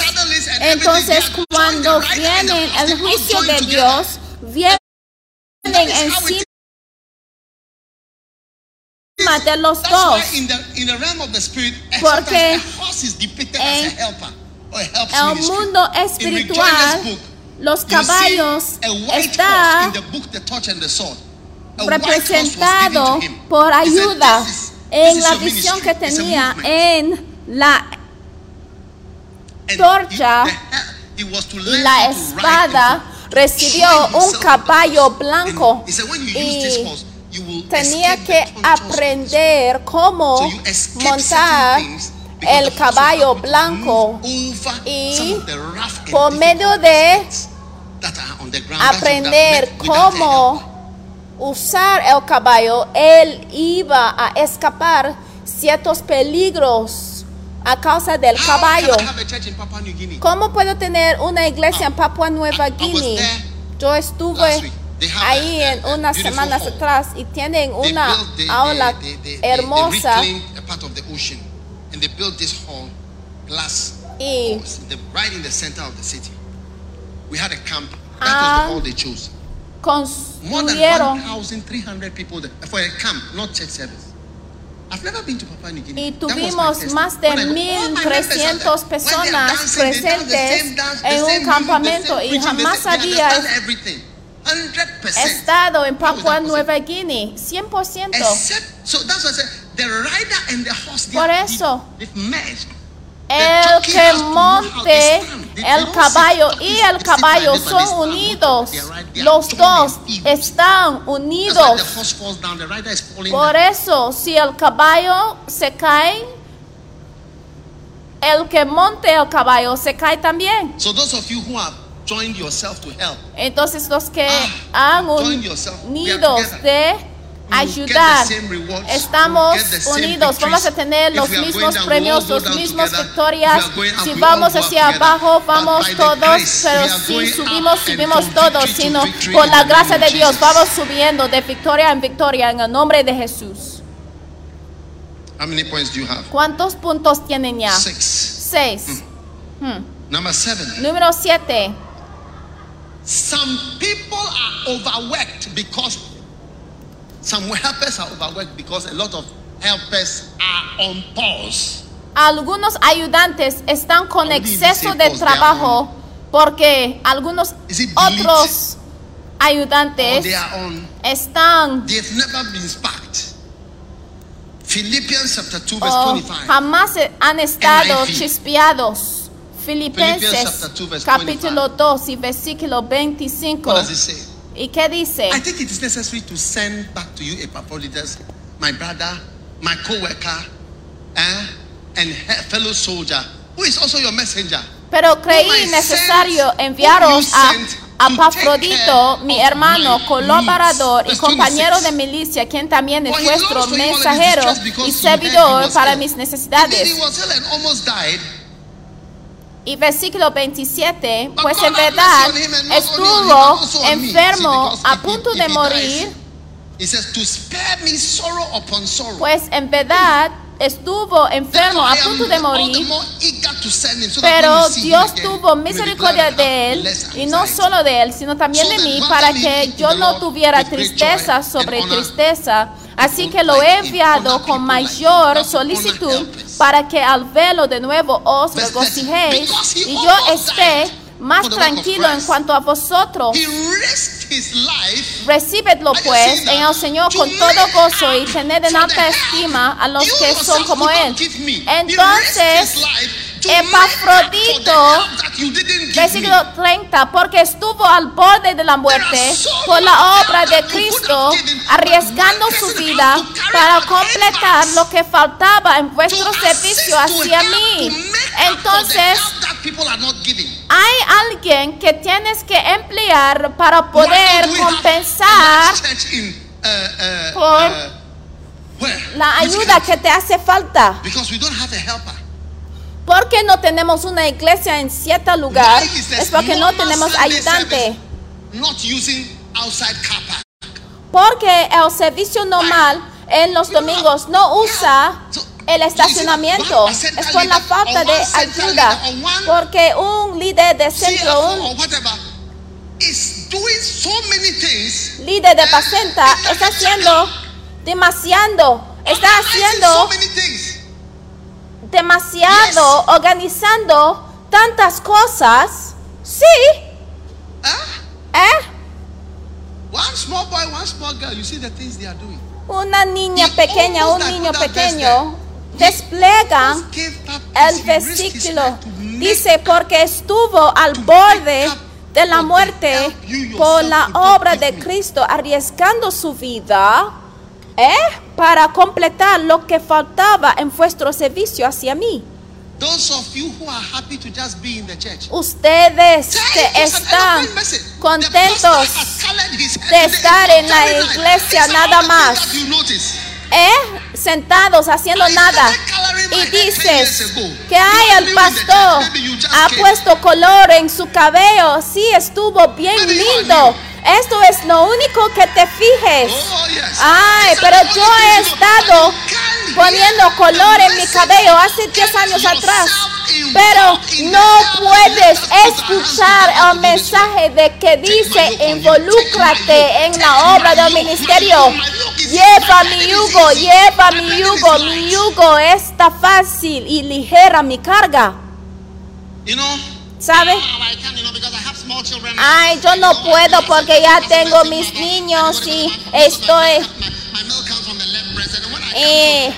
Entonces cuando viene el juicio de Dios, vienen encima de los dos. Porque en El mundo espiritual Los caballos see a white está horse in the book The Torch and the Sword. A white horse was representado given to him. por ayuda "This is- en la visión que tenía movement." en la torcha y la espada recibió un caballo blanco And he said, "When you use this y tenía que aprender cómo montar el caballo blanco y por medio de aprender cómo usar el caballo, él iba a escapar ciertos peligros a causa del caballo. ¿Cómo puedo tener una iglesia en Papua Nueva Guinea? Yo estuve ahí en unas semanas atrás y tienen una aula hermosa y Ah. chose. More than construyeron 1,300 people there for a camp, not church service. I've never been to Papua New Guinea. y tuvimos más de When I go, all my members are 1.300 there. When they are personas presentes en un campamento y jamás había understand everything. 100%. estado en Papua? Nueva Guinea, 100%. Except, so that's what I said. The rider and the horse, they Por eso. El que monte el caballo y el caballo son unidos. Los dos están unidos. Por eso, si el caballo se cae, el que monte el caballo se cae también. So those of you who have joined yourself to help, Entonces los que Ah, han unidos de The ayudar, estamos unidos, vamos a tener los mismos premios, las mismas victorias. Si vamos hacia abajo, vamos todos, pero si subimos, subimos todos, sino in la gracia de Dios vamos subiendo de victoria en victoria en el nombre de Jesús. How many points do you have? ¿Cuántos puntos tienen ya? Seis. Number seven. Número siete. Some people are overworked because some helpers are overworked because a lot of helpers are on pause. Algunos ayudantes están con exceso de trabajo porque algunos otros ayudantes están they've never been sparked. Philippians chapter 2, verse o 25. jamás han estado chispeados. Filipenses chapter 2, verse capítulo 2 y versículo 25. ¿Y qué dice? I think it is necessary to send back to you Epaphroditus, my brother, my co-worker, eh, and fellow soldier, who is also your messenger. Pero creí necesario enviaros a you sent a to Pafrodito, take mi hermano, colaborador y compañero 26. de milicia, quien también es vuestro mensajero y servidor para mis necesidades. he was ill and almost died. Y versículo 27, But pues God en verdad estuvo enfermo a punto de morir, pues en verdad estuvo enfermo a punto de morir. Pero Dios tuvo misericordia de él y no solo de él, sino también de mí para que yo no tuviera tristeza sobre tristeza. Así que lo he enviado con mayor solicitud para que al verlo de nuevo os Verse 30, regocijéis y yo esté más tranquilo en Christ. cuanto a vosotros. He risked his life Recibedlo pues en el Señor con todo gozo y tened en alta estima a los que son como Él. Entonces, Epafrodito, versículo 30, porque estuvo al borde de la muerte por la obra de Cristo, arriesgando su vida para completar lo que faltaba en vuestro servicio hacia mí. Entonces, hay alguien que tienes que emplear para poder compensar uh, uh, por uh, la ayuda que te hace falta. Because we don't have a helper. ¿Por qué no tenemos una iglesia en cierto lugar? Es porque no tenemos ayudante. Porque el servicio normal en los domingos no usa el estacionamiento. Es por la falta de ayuda. Porque un líder de centro, un líder de Pacenta está haciendo demasiado. Está haciendo demasiado organizando tantas cosas. Sí. Ah. ¿Eh? One small boy, one small girl, you see the things they are doing. Una niña pequeña, un niño pequeño desplegan el versículo. Dice, porque estuvo al borde de la muerte por la obra de Cristo, arriesgando su vida. ¿Eh? para completar lo que faltaba en vuestro servicio hacia mí. Those of you who are happy to just be in the church. Ustedes que están contentos de estar en la iglesia nada más. ¿eh? sentados haciendo nada. Y head 10 dices que hay el pastor ha puesto color en su cabello. Sí, estuvo bien lindo. Esto es lo único que te fijes. Oh. Ay, pero yo he estado poniendo color en mi cabello hace 10 Get años atrás. Pero no puedes escuchar el mensaje de que dice involúcrate en la obra del ministerio. Lleva mi yugo, lleva mi yugo, mi yugo está fácil y ligera mi carga. ¿Sabe? Ay, yo no puedo porque ya tengo mis niños y estoy... Eh,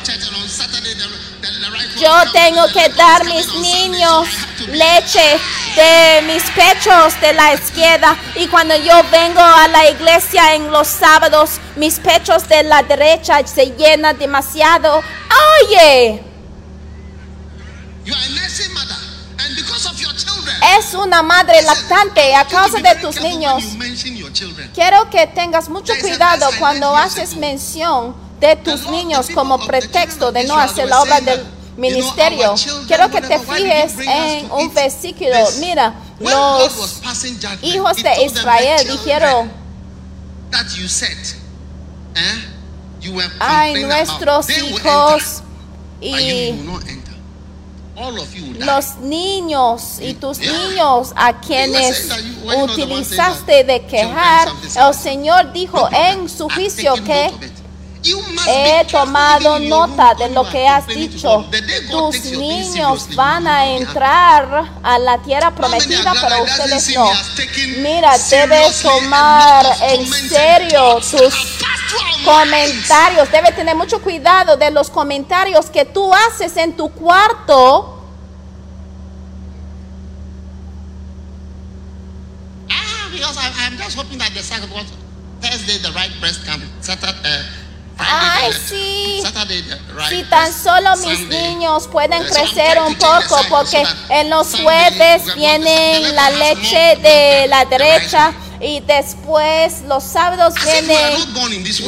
Yo tengo que dar mis niños leche de mis pechos de la izquierda. Y cuando yo vengo a la iglesia en los sábados, mis pechos de la derecha se llenan demasiado. Oye, You are a es una madre lactante a causa de tus niños. Quiero que tengas mucho cuidado cuando haces mención de tus niños como pretexto de no hacer la obra del ministerio. Quiero que te fijes en un versículo. Mira, los hijos de Israel "The children dijeron, that you said, eh, you were ay, nuestros hijos y los niños y tus niños a quienes utilizaste de quejar, el Señor dijo en su juicio que He tomado nota de lo que has dicho. Tus niños van a entrar a la tierra prometida, pero ustedes no. Mira, debes tomar en serio tus comentarios. Debes tener mucho cuidado de los comentarios que tú haces en tu cuarto. Ah, because I, I'm just hoping that the second one, Thursday the right breast can Saturday, uh, Ay, sí. Right Si tan breast, solo mis niños pueden Uh, crecer un poco porque en los jueves vienen la leche de la derecha y después los sábados viene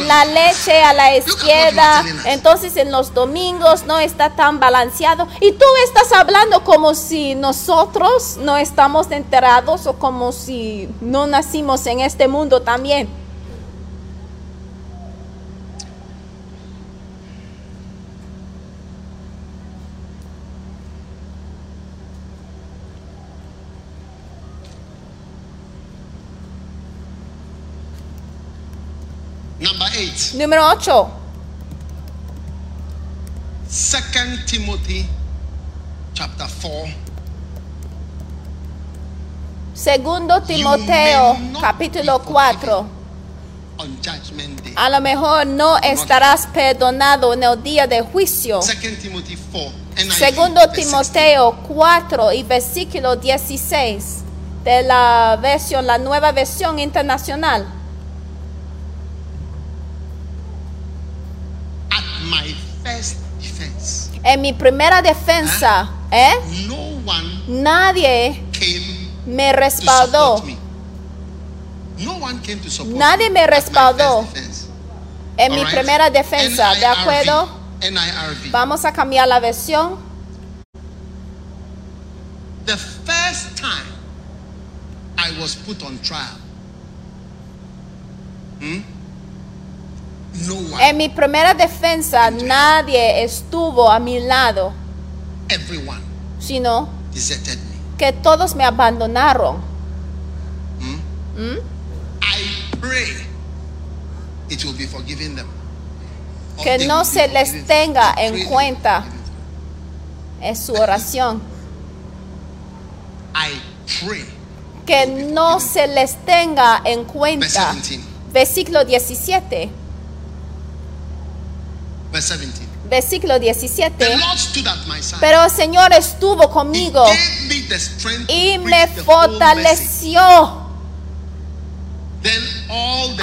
la leche a la izquierda, entonces en los domingos no está tan balanceado. Y tú estás hablando como si nosotros no estamos enterados o como si no nacimos en este mundo también. Number eight, Número 8. Second Timothy chapter 4. Segundo Timoteo, capítulo be 4. On judgment day. A lo mejor no estarás perdonado en el día de juicio. Second Timothy 4. NIV, Segundo verse 16. Timoteo 4 y versículo 16 de la versión, la nueva versión internacional. At my first defense, En mi primera defensa, ¿eh? Nadie me respaldó. support me. No one came to support Nadie me respaldó. En mi primera defensa, ¿de acuerdo? Vamos a cambiar la versión. The first time I was put on trial, hmm, no one, En mi primera defensa, nadie estuvo a mi lado, everyone sino deserted me. que todos me abandonaron. I pray it will be forgiven them. Or Que they no will be se les forgiven. tenga I pray en they will be cuenta. forgiven. Es su oración. I pray. Que no se les tenga en Verse cuenta. 17. Versículo 17. Verse 17. Versículo The 17. Lord stood at my side. Pero el Señor estuvo He conmigo gave me the strength to y me the fortaleció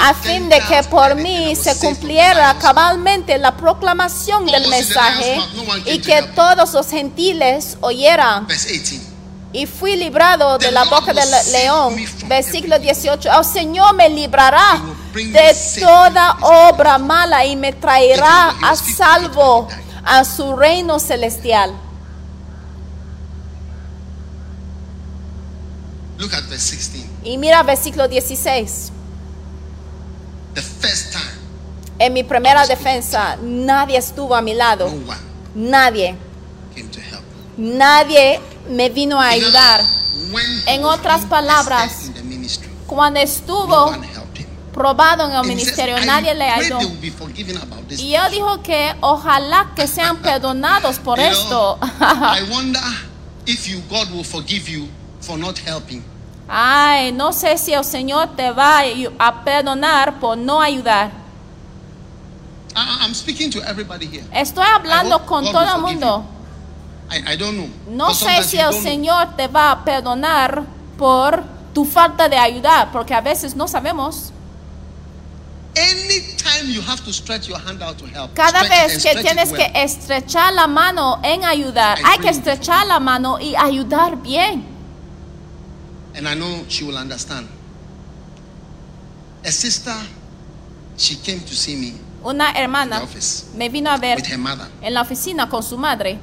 a fin de que por mí se cumpliera cabalmente la proclamación del mensaje y que todos los gentiles oyeran. Verse 18. Y fui librado de la boca del león. Versículo 18. El Señor me librará de toda obra mala y me traerá a salvo a su reino celestial. Look at verse 16. Y mira versículo 16. The first time, En mi primera defensa, nadie estuvo a mi lado. Nadie. Nadie me vino a ayudar. En otras palabras, Cuando estuvo probado en el ministerio, "I nadie le ayudó. they will be forgiven about this." Y él dijo que ojalá que sean perdonados por esto. Ay, no sé si el Señor te va a perdonar por no ayudar. I, I'm speaking to everybody here. Estoy hablando con todo el mundo. I, I don't know. No sé si el know. Señor te va a perdonar por tu falta de ayudar, porque a veces no sabemos. Anytime you have to stretch your hand out to help, Cada vez que tienes well. que estrechar la mano en ayudar, I hay que estrechar la mano y ayudar bien. And I know she will understand. A sister, she came to see me Una in the hermana office me vino a ver with her mother. en la oficina con su madre.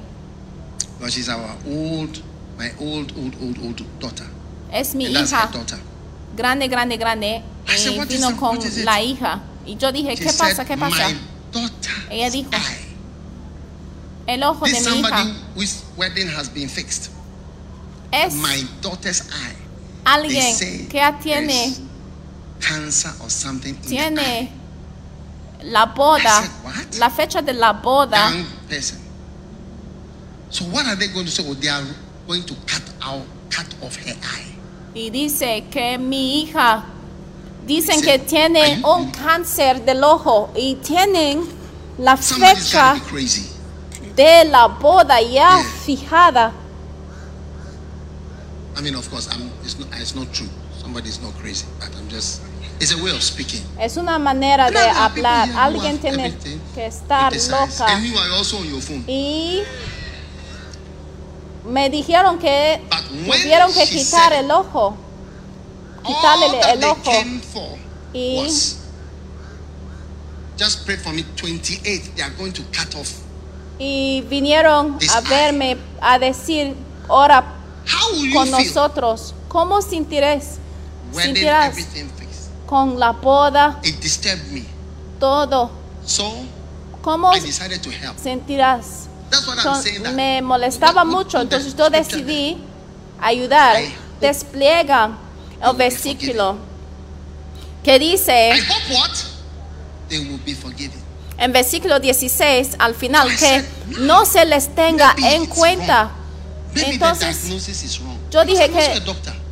Because she's our old, my old, old, old, old daughter. Es mi And that's hija, her daughter. grande, grande, grande. I said, Y "What is vino con What is it?" la hija. Y yo dije, She ¿qué said, pasa? ¿Qué pasa? My daughter. Ella dijo, eye. El ojo de mi somebody hija whose wedding has been fixed. es My daughter's eye. Alguien say que tiene, cancer or something in the eye. tiene la boda, said, la fecha de la boda. young person. So what are they going to say? Oh, they are going to cut out, cut off her eye. Y dice que mi hija, dicen Dice, que tiene "Are you- un cáncer del ojo y tienen la fecha de la boda ya Yeah. fijada. I mean, of course, I'm, it's not, it's not true. Somebody's not crazy, but I'm just. It's a way of speaking. Es una manera de hablar. Alguien tiene que estar loca. And you are also on your phone. Y me dijeron que tuvieron que quitar el ojo. Quitarle el ojo. Y- just pray for me. 28, they are going to cut off. Y vinieron a verme a decir, ora con nosotros. ¿Cómo sentirás? Sentirás con la boda, It disturbed me. todo. So ¿Cómo I decided to help. sentirás? Me molestaba mucho, entonces yo decidí ayudar. Despliega el versículo que dice en versículo 16 al final que no se les tenga en cuenta. Entonces, yo dije que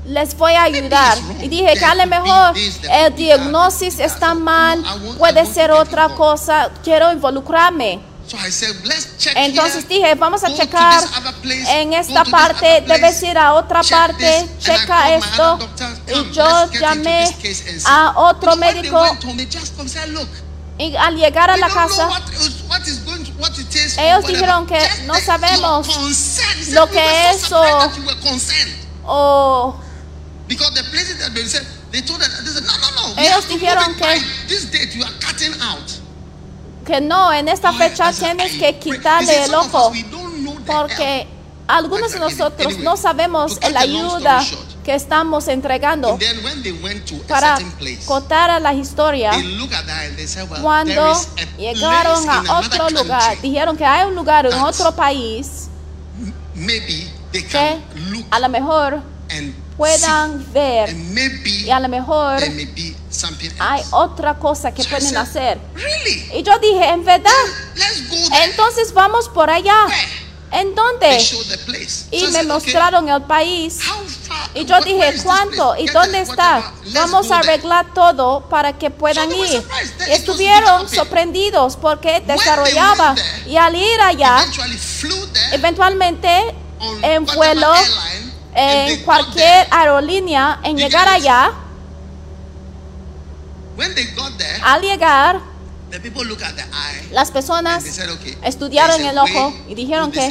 les voy a ayudar. Y dije que a lo mejor el be está mal, puede ser otra cosa, quiero involucrarme. Entonces dije, vamos a checar en esta parte, debes ir a otra parte, checa esto. Y yo llamé a otro médico y al llegar a la casa, Ellos dijeron que no sabemos lo "We que concerned." o we Ellos dijeron que- que no, en esta fecha tienes que pray. quitarle el "Some of ojo porque help." algunos de nosotros no sabemos la ayuda que estamos entregando And then when they went to a para contar la historia. Cuando llegaron a otro lugar, dijeron que hay un lugar en otro país Maybe they que a lo mejor puedan ver y a lo mejor hay otra cosa que So pueden said, hacer. Really? Y yo dije, en verdad, Let's go there. entonces vamos por allá. Where? ¿En dónde? Y So me said, okay, mostraron el país. Y yo dije, ¿cuánto? ¿Y dónde está? Vamos a arreglar todo para que puedan ir. estuvieron sorprendidos porque desarrollaba. Y al ir allá, eventualmente en vuelo, en cualquier aerolínea, en llegar allá, When they got there, al llegar, the people look at the eye. las personas said, okay, estudiaron el ojo y dijeron que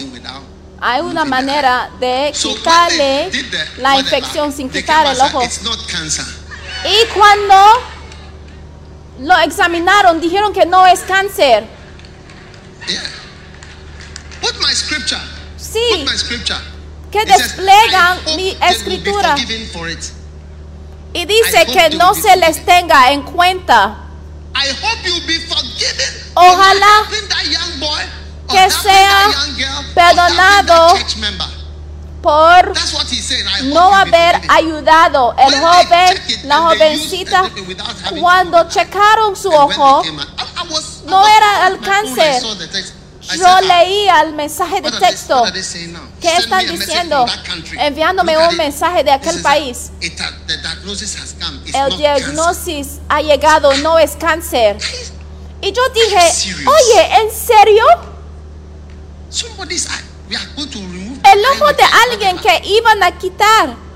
hay una manera de So quitarle the la infección sin quitar el ojo. It's not cancer. Y cuando lo examinaron, dijeron que no es cáncer. Yeah. Put my scripture. Sí, Put my scripture. que It says, desplegan "I hope mi escritura. Forgiven for it." Y dice que no se les tenga en cuenta. I hope you'll be forgiven. Ojalá that young boy, que sea girl, perdonado por That's what he's saying. I hope no haber ayudado el When joven, it la jovencita, cuando checaron su ojo, came out- I- I was- I no was- era el yo "Ah, leía el mensaje de texto. ¿Qué están me a message diciendo? Enviándome un mensaje de aquel país. El diagnosis ha llegado, no es cáncer. Y yo dije, oye, ¿en serio? El ojo de alguien que iban a quitar.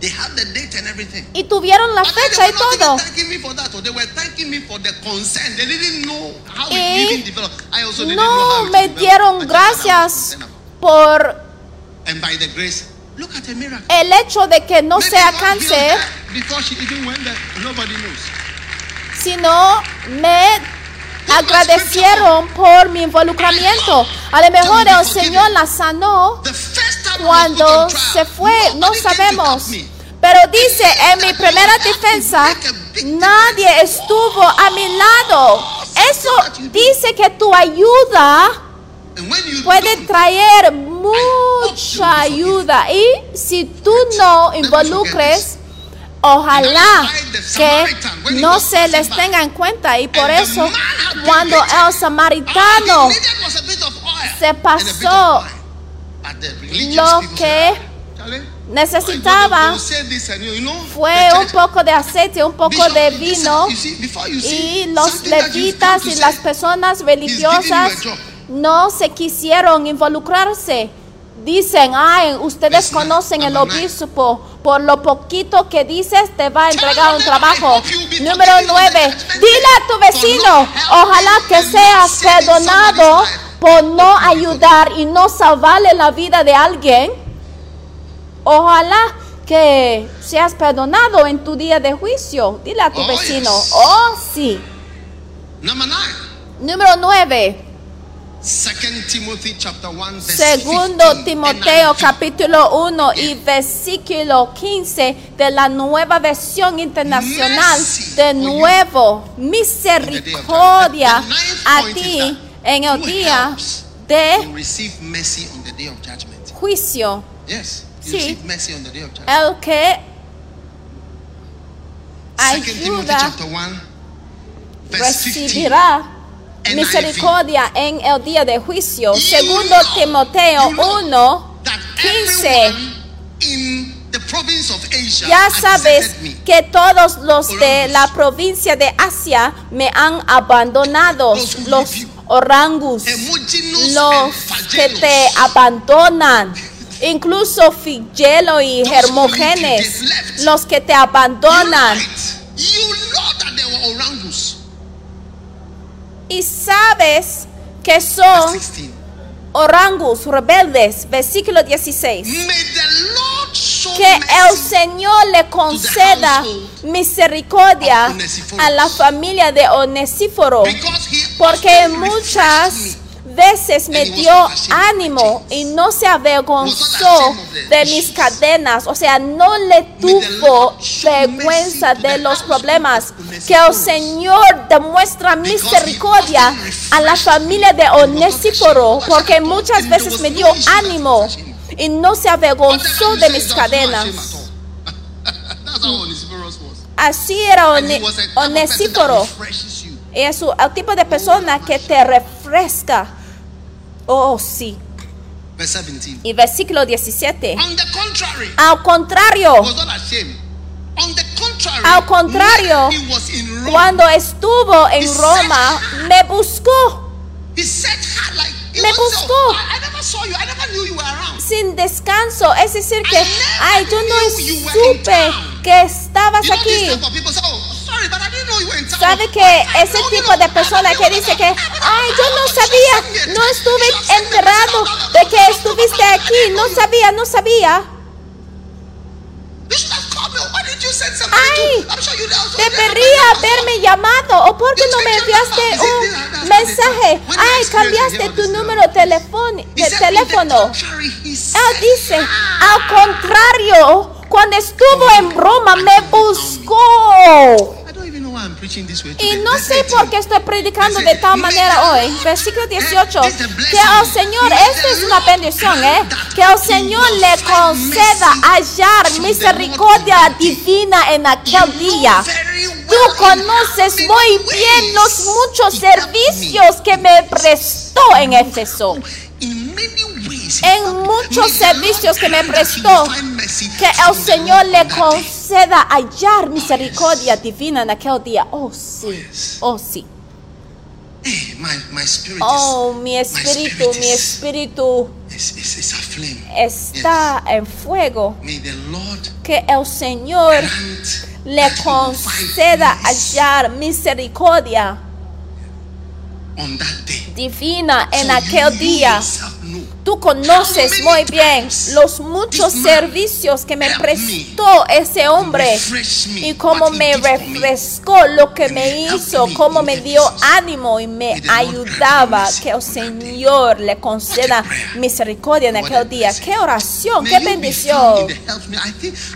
They have the date and everything. Y tuvieron la fecha y they were not todo. even thanking me for that. Or they were thanking me for the consent. They didn't know how Y it even developed. I also didn't know No me dieron gracias por And by the grace, look at the miracle. el hecho de que no Maybe sea cáncer, her Before she even went there, nobody knows. sino me agradecieron por mi involucramiento. A lo mejor el Señor la sanó cuando se fue, no sabemos. Pero dice en mi primera defensa, nadie estuvo a mi lado. Eso dice que tu ayuda puede traer mucha ayuda. Y si tú no involucres, ojalá que no se les tenga en cuenta. Y por eso, cuando el samaritano se pasó lo que "Charlie, necesitaba fue un poco de aceite, un poco de vino. Y los levitas y las personas religiosas no se quisieron involucrarse. Dicen, ay, ustedes conocen el obispo. Por lo poquito que dices, te va a entregar un trabajo. Número forgiven on the nueve, judgment dile a tu vecino, ojalá que seas perdonado por no ayudar y no salvarle la vida de alguien. Ojalá que seas perdonado en tu día de juicio. Dile a tu Oh, vecino, oh sí. Número 9. Segundo 15, Timoteo capítulo 1 y versículo 15 de la nueva versión internacional de nuevo misericordia a ti en el día de juicio. Sí. El que ayuda chapter 1 verse 15. recibirá. Misericordia en el día de juicio. Segundo Timoteo you know 1 that 15. everyone in the province of Asia Ya sabes que todos los de la provincia de Asia me han abandonado, los orangus, los que te abandonan, incluso Figelo y left. los que te abandonan. Y sabes que son 16. orangus rebeldes, versículo 16. May the Lord show que el Señor le conceda misericordia a la familia de Onesíforo, porque muchas. Veces me dio ánimo y no se avergonzó de mis cadenas, o sea, no le tuvo vergüenza de los problemas, que el. Señor demuestra misericordia a la familia de ashamed. porque muchas veces me dio ánimo y no se avergonzó de mis cadenas. Así era you. Es el tipo de persona que te refresca. Oh, sí. Verse 17. Y versículo 17. On the contrary, Al contrario, Al contrario, when he was in Rome, cuando estuvo en Roma, me buscó Me buscó. "Oh, I, I never saw you. I never knew you were around. sin descanso. Es decir, que, ay, yo no supe que estabas aquí. ¿Sabe que ese tipo de persona que dice que, ay, yo no sabía, no estuve enterado de que estuviste aquí, no sabía, no sabía? Ay, Debería haberme llamado, o por qué no me enviaste un mensaje. Ay, cambiaste tu número de teléfono. Él dice, al contrario, cuando estuvo en Roma me buscó. Y no sé 18. por qué estoy predicando de tal manera hoy. Versículo 18. Que al Señor, esto es una bendición, ¿eh? Que al Señor le conceda hallar misericordia divina en aquel día. Tú conoces muy bien los muchos servicios que me prestó en Éfeso. En muchos servicios que me prestó, Que el Señor le conceda hallar misericordia divina en aquel día. Oh, sí. Oh, sí. Spirit Oh, mi espíritu, mi espíritu está en fuego. Yes. May the Lord Que el Señor le conceda hallar misericordia on that day. divina en aquel día. Tú conoces muy bien los muchos servicios que me prestó ese hombre y cómo me refrescó lo que me hizo, cómo me dio ánimo y me ayudaba. Que el Señor le conceda misericordia en aquel día. Qué oración, qué bendición.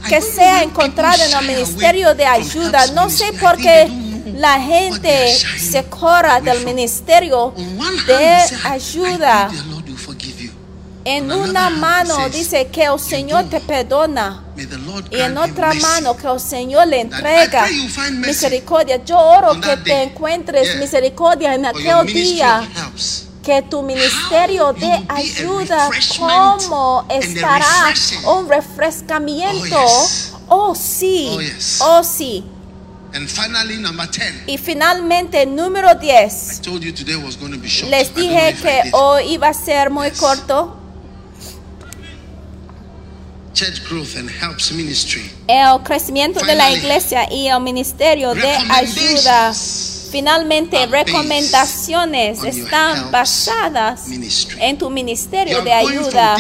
que sea encontrado en el ministerio de ayuda. No sé por qué la gente se corra del ministerio de ayuda. En una mano dice que el Señor te perdona. Y en otra mano que el Señor le entrega misericordia. Yo oro que te encuentres misericordia en aquel día. Que tu ministerio de ayuda, cómo estará un refrescamiento. Oh. Oh sí, Oh, oh sí. And finally, number 10. Y finalmente, número I 10. told you today was going to be short. Les dije que hoy iba a ser muy Yes. corto. Church growth and helps ministry. El crecimiento de la Finally, iglesia y el ministerio de recommendations ayuda. Finalmente, recomendaciones están basadas en tu ministerio de ayuda.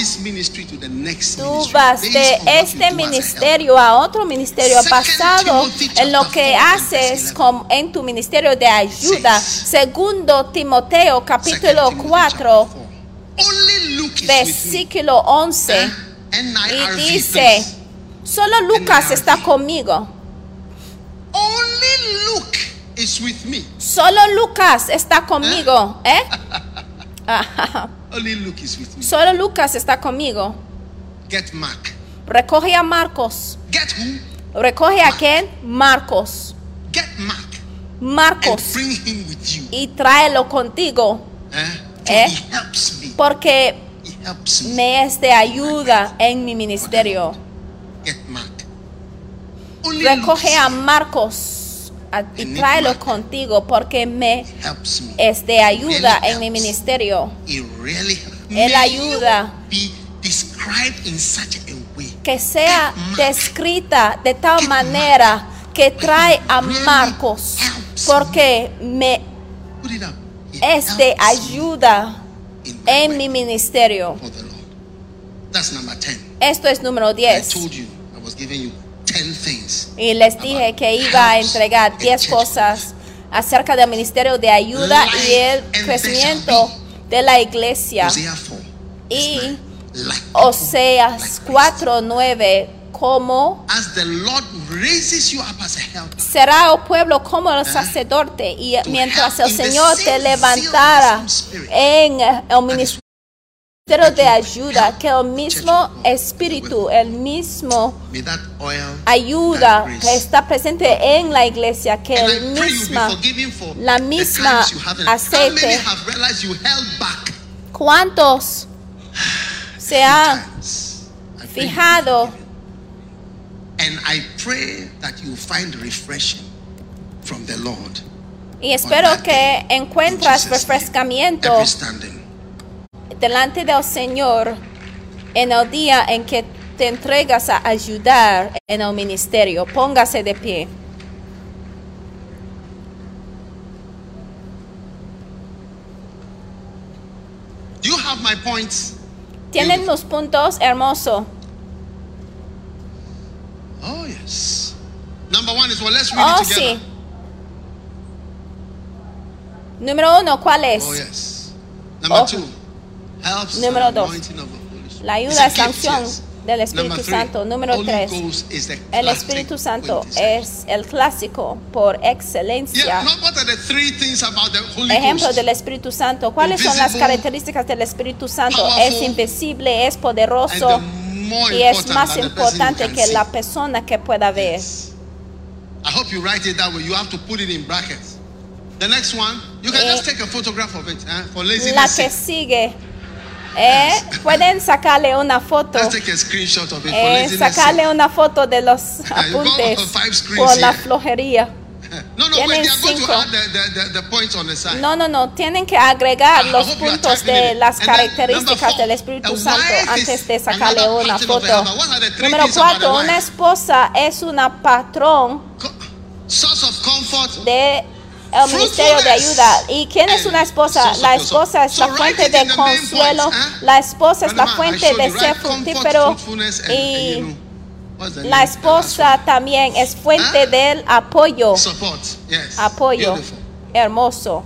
Tú vas de este ministerio a otro ministerio basado en lo que 4 and verse haces 11. con- en tu ministerio de ayuda. Segundo Timoteo capítulo Second Timothy 4 chapter 4. Only Luke is with me. versículo 11 Eh? Y dice, solo Lucas está conmigo. Only Luke is with me. Solo Lucas está conmigo, ¿eh? Ajá. Only Luke is with me. Solo Lucas está conmigo. Get Mark. Recoge a Marcos. Get who? Recoge a quién? Marcos. Get Mark. And Marcos. bring him with you. Y tráelo contigo. Eh? Eh? he helps me. Porque me. me es de ayuda en mi ministerio. Recoge a. Marcos y tráelo contigo porque me es de ayuda en mi ministerio. Él ayuda. Be described in such a way. Que sea descrita de tal manera que trae a Marcos porque me es de ayuda en mi ministerio. for the Lord. That's number 10. Esto es número I 10. told you I was giving you 10 things. Y les dije que iba a entregar 10 cosas acerca del ministerio de ayuda y el crecimiento de la iglesia. 4. Y 9. Oseas people, like 4:9 como As the Lord raises you up as a helper, será el pueblo como el sacerdote y mientras el Señor te levantara en el ministerio de ayuda que el mismo espíritu el mismo ayuda que está presente en la iglesia que el misma la misma aceite. ¿Cuántos se ha times. I pray you fijado. And I pray that you find refreshing from the Lord. y espero que encuentras refrescamiento delante del Señor en el día en que te entregas a ayudar en el ministerio. Póngase de pie. You have my points? Tienen los puntos hermosos. Oh, yes. Number one is well, let's read Oh, it together. sí. Número uno, ¿cuál es? Oh, yes. Number Oh. two, helps Número the dos. of the Holy Spirit. La ayuda es sanción yes. del Espíritu Number three, Santo. Número Holy tres, Ghost is the El Espíritu Santo es el clásico por excelencia. now what are the three things about the Holy Ejemplo Ghost? del Espíritu Santo. ¿Cuáles son las Invisible, características del Espíritu Santo? powerful, Es invisible, es poderoso y es más importante que la persona que pueda ver. I hope you write it that way. You have to put it in brackets. The next one, you can Eh, just take a photograph of it eh, for laziness La que sigue, eh, pueden sacarle una foto, Let's take a screenshot of it for eh, laziness sacarle una foto de los you go apuntes over five screens por la flojería. No, no, tienen cinco. No, no, no, tienen que agregar los puntos de las características del Espíritu Santo antes de sacarle una foto. Número cuatro, una esposa es una patrón de el ministerio de ayuda. ¿Y quién es una esposa? La esposa es la fuente de consuelo, la esposa es la fuente de ser fructífero y la esposa también es fuente del apoyo, apoyo hermoso.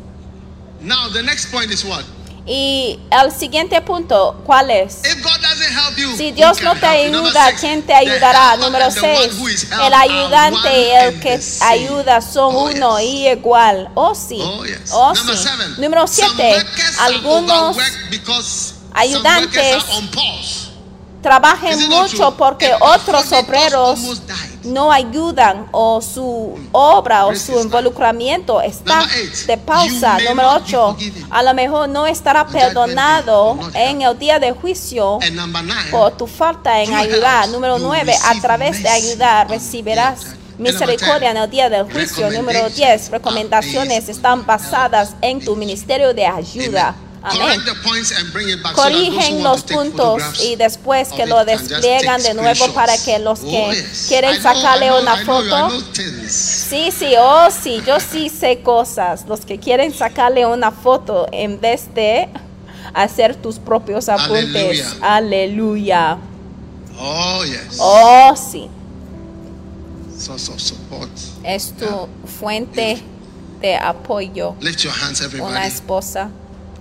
Now the next point is what? Y el siguiente punto, ¿cuál es? If God doesn't help you, Si Dios no te ayuda, ¿quién te ayudará? Número and the one 6. who is helped El ayudante y el que ayuda son Oh, uno yes. y igual. Oh sí. Oh, yes. Oh sí. Número Some 7. workers are Algunos ayudantes not mucho porque otros obreros no ayudan o su obra o su involucramiento está de pausa. Número not be 8. forgiven. A lo mejor no estará perdonado en el día de juicio. Por tu falta en ayudar. Número you 9, a través de ayudar recibirás misericordia en el día del juicio. Número 10, recommendations recomendaciones están basadas en tu ministerio de ayuda. Amén. Corrigen los puntos y después que lo despliegan de nuevo para que los que Oh, yes. quieren sacarle una foto. Sí, sí, oh sí, yo sí sé cosas. Los que quieren sacarle una foto en vez de hacer tus propios apuntes. Aleluya. Oh, yes. Oh sí. Es tu fuente de apoyo, Lift your hands, una esposa.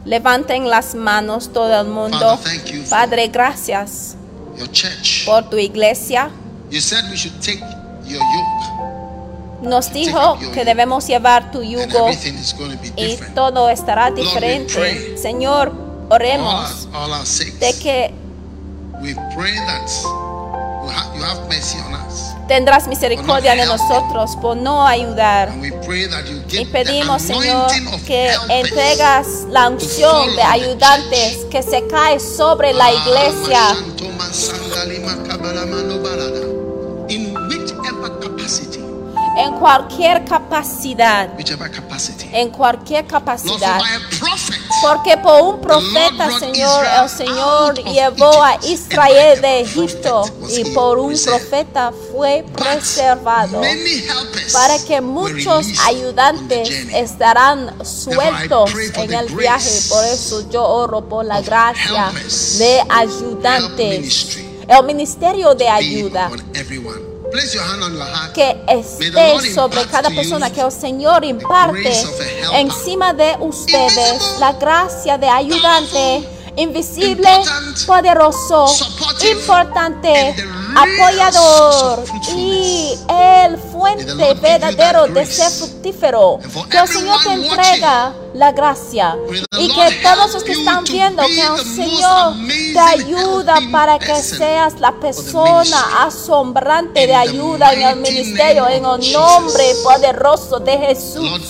Levanten las manos todo el mundo. Father, Padre, gracias Your church. por tu iglesia. You said we should take your yoke, Nos dijo que debemos llevar tu yugo everything is going to be y different. todo estará diferente. Señor, All our, oremos all our sakes. de que We pray that you have mercy on us. Tendrás misericordia de nosotros por no ayudar. Y pedimos, Señor, que entregas la unción de ayudantes que se cae sobre la iglesia. En cualquier capacidad, en cualquier capacidad. Porque por un profeta, Señor, el Señor llevó a Israel de Egipto y por un profeta fue preservado para que muchos ayudantes estarán sueltos en el viaje. Por eso yo oro por la gracia de ayudantes, el ministerio de ayuda. Que esté sobre cada persona, que el Señor imparte encima de ustedes la gracia de ayudante, invisible, poderoso, importante, apoyador y el fuente verdadero de ser fructífero. Que el Señor te entrega la gracia. y que todos los que están viendo que el Señor te ayuda para que seas la persona asombrante de ayuda en el ministerio en el nombre poderoso de Jesús.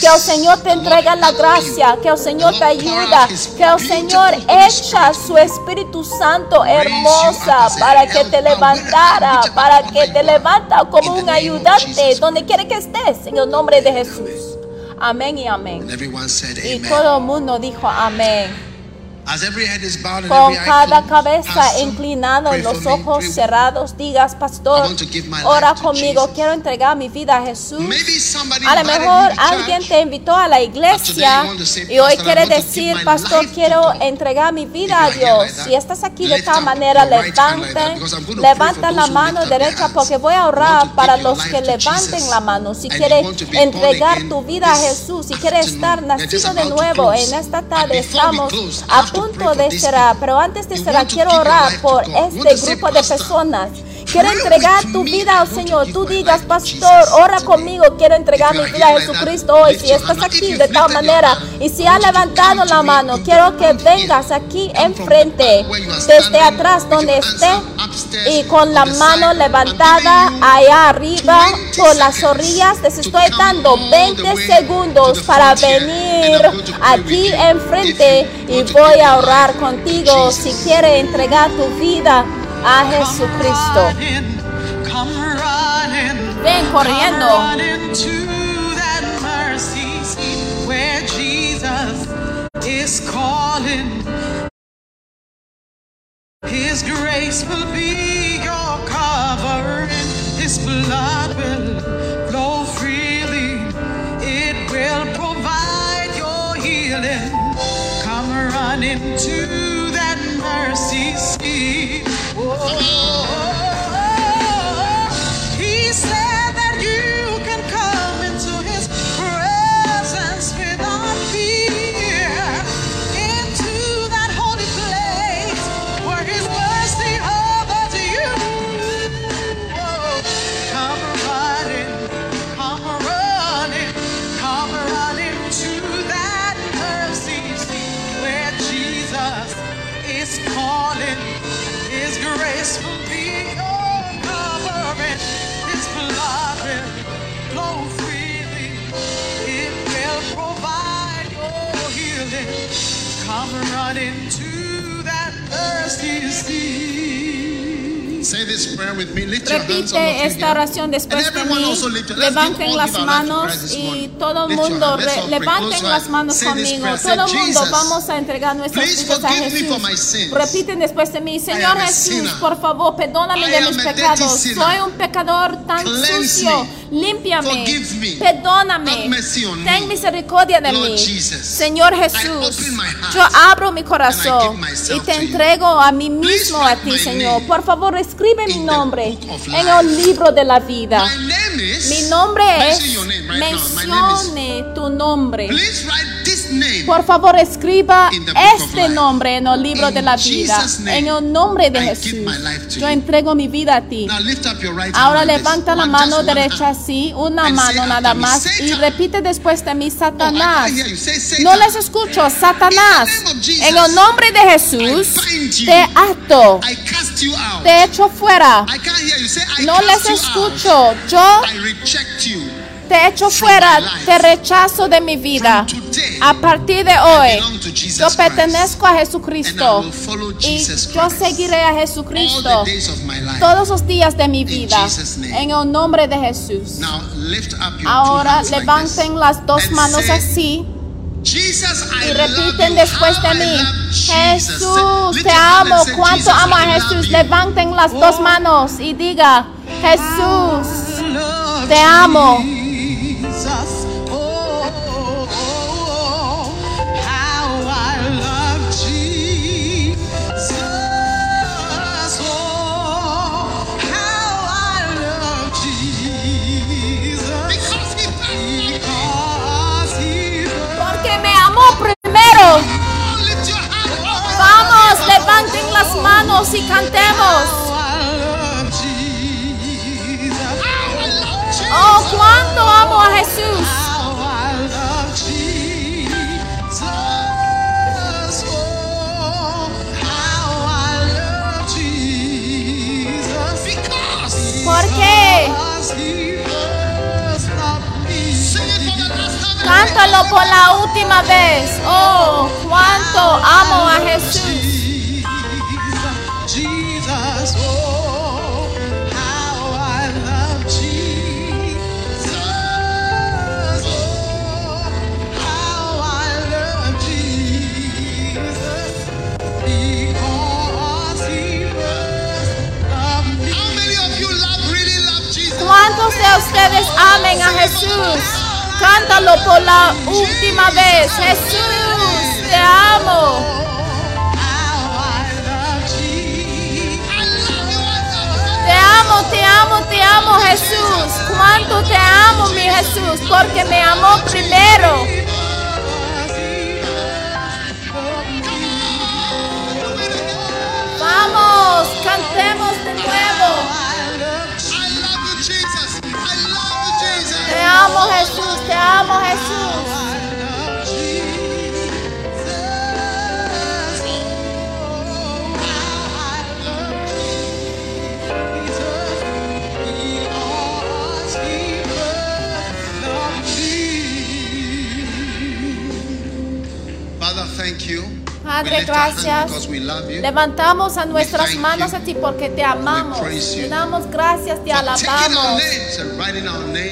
Que el Señor te entrega la gracia, que el Señor te ayuda, que el Señor echa su Espíritu Santo hermosa para que te levantara, para que te levanta como un ayudante Jesus. donde quiera que estés, en el nombre de Jesús. Amén y amén. And everyone said Y todo el mundo dijo amén. Con cada cabeza y los ojos cerrados, digas, pastor, ora conmigo, quiero entregar mi vida a Jesús. A lo mejor alguien te invitó a la iglesia y hoy "Pastor, I quiere decir, pastor, quiero God." entregar mi vida a Dios. Si estás aquí de tal manera, levanta for la mano derecha porque voy a orar para los que levanten la mano. Si and you quiere want to be born entregar tu vida a Jesús, si quiere estar nacido de nuevo en esta tarde, estamos a have to pray punto de cerrar, pero antes de cerrar, quiero orar por este grupo de "Pastor, personas. Quiero entregar tu vida al Señor. Tú digas, pastor, ora today." conmigo. Quiero entregar mi vida a Jesucristo hoy. Si estás aquí de tal manera y si has levantado la mano, quiero que vengas aquí enfrente, desde atrás donde esté y con la mano levantada allá arriba 20 por las orillas. Les to estoy come dando all the 20 way segundos para venir aquí enfrente y voy a orar contigo si Jesus. quiere entregar tu vida a Jesucristo. Ven corriendo. come running His grace will be your covering. His blood will flow freely. It will provide your healing. Come running to that mercy seat. Come running to that mercy seat. Say this prayer with me. Lift your hands all of Repite you esta oración después And de everyone mí. also lift it. Let's give Levanten las manos Christ this y todo el Lift your mundo levanten your las manos conmigo. Todo el mundo "Jesus, vamos a entregar nuestras please vidas a forgive me for my Jesús. sins. Repiten después de mí, Señor Jesús, por favor, perdóname de mis pecados. Soy un pecador tan sucio. Me. Límpiame. Perdóname. Ten misericordia de mí. Señor Jesús, yo abro mi corazón y te entrego a mí mismo a ti, Señor. Por favor, escribe mi nombre en el libro de la vida. Mi nombre es. Mencione tu nombre. Por favor, escriba este nombre en el libro de la vida. En el nombre de Jesús. Yo entrego mi vida a ti. Now lift up your right Ahora levanta la mano derecha así, una mano nada más y repite después de mí, Oh, Satanás. No les escucho, Satanás. En el nombre de Jesús, te ato, I cast you out. te echo fuera. I can't hear you. Say I No les escucho. Yo I reject you. Te echo fuera, te rechazo de mi vida. A partir de hoy, yo pertenezco a Jesucristo y yo seguiré a Jesucristo todos los días de mi vida. En el nombre de Jesús. Now lift up your two Ahora levanten las dos manos así y repiten después de mí. Jesús, te amo. ¿Cuánto amo a Jesús? Levanten las dos manos y diga, Jesús, te amo. Loved me. Sing it for the last time. Cántalo por la última vez. Oh, cuánto amo a Jesús. ¿Cuántos de ustedes amen a Jesús? Cántalo por la última vez. Jesús, te amo. Te amo, te amo, te amo Jesús. Cuánto te amo mi Jesús, porque me amó primero. Vamos, cantemos amo Jesús, te amo Jesús. Padre, gracias. Levantamos a nuestras thank manos you. a ti porque te amamos. Te damos gracias, te alabamos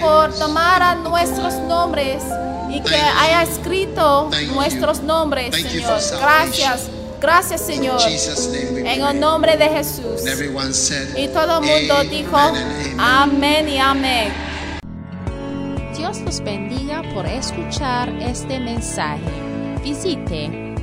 por tomar a nuestros nombres y que haya escrito nuestros nombres, Señor. Gracias, gracias, Señor. En el nombre de Jesús. Y todo el mundo dijo, amén y amén. Dios los bendiga por escuchar este mensaje. Visite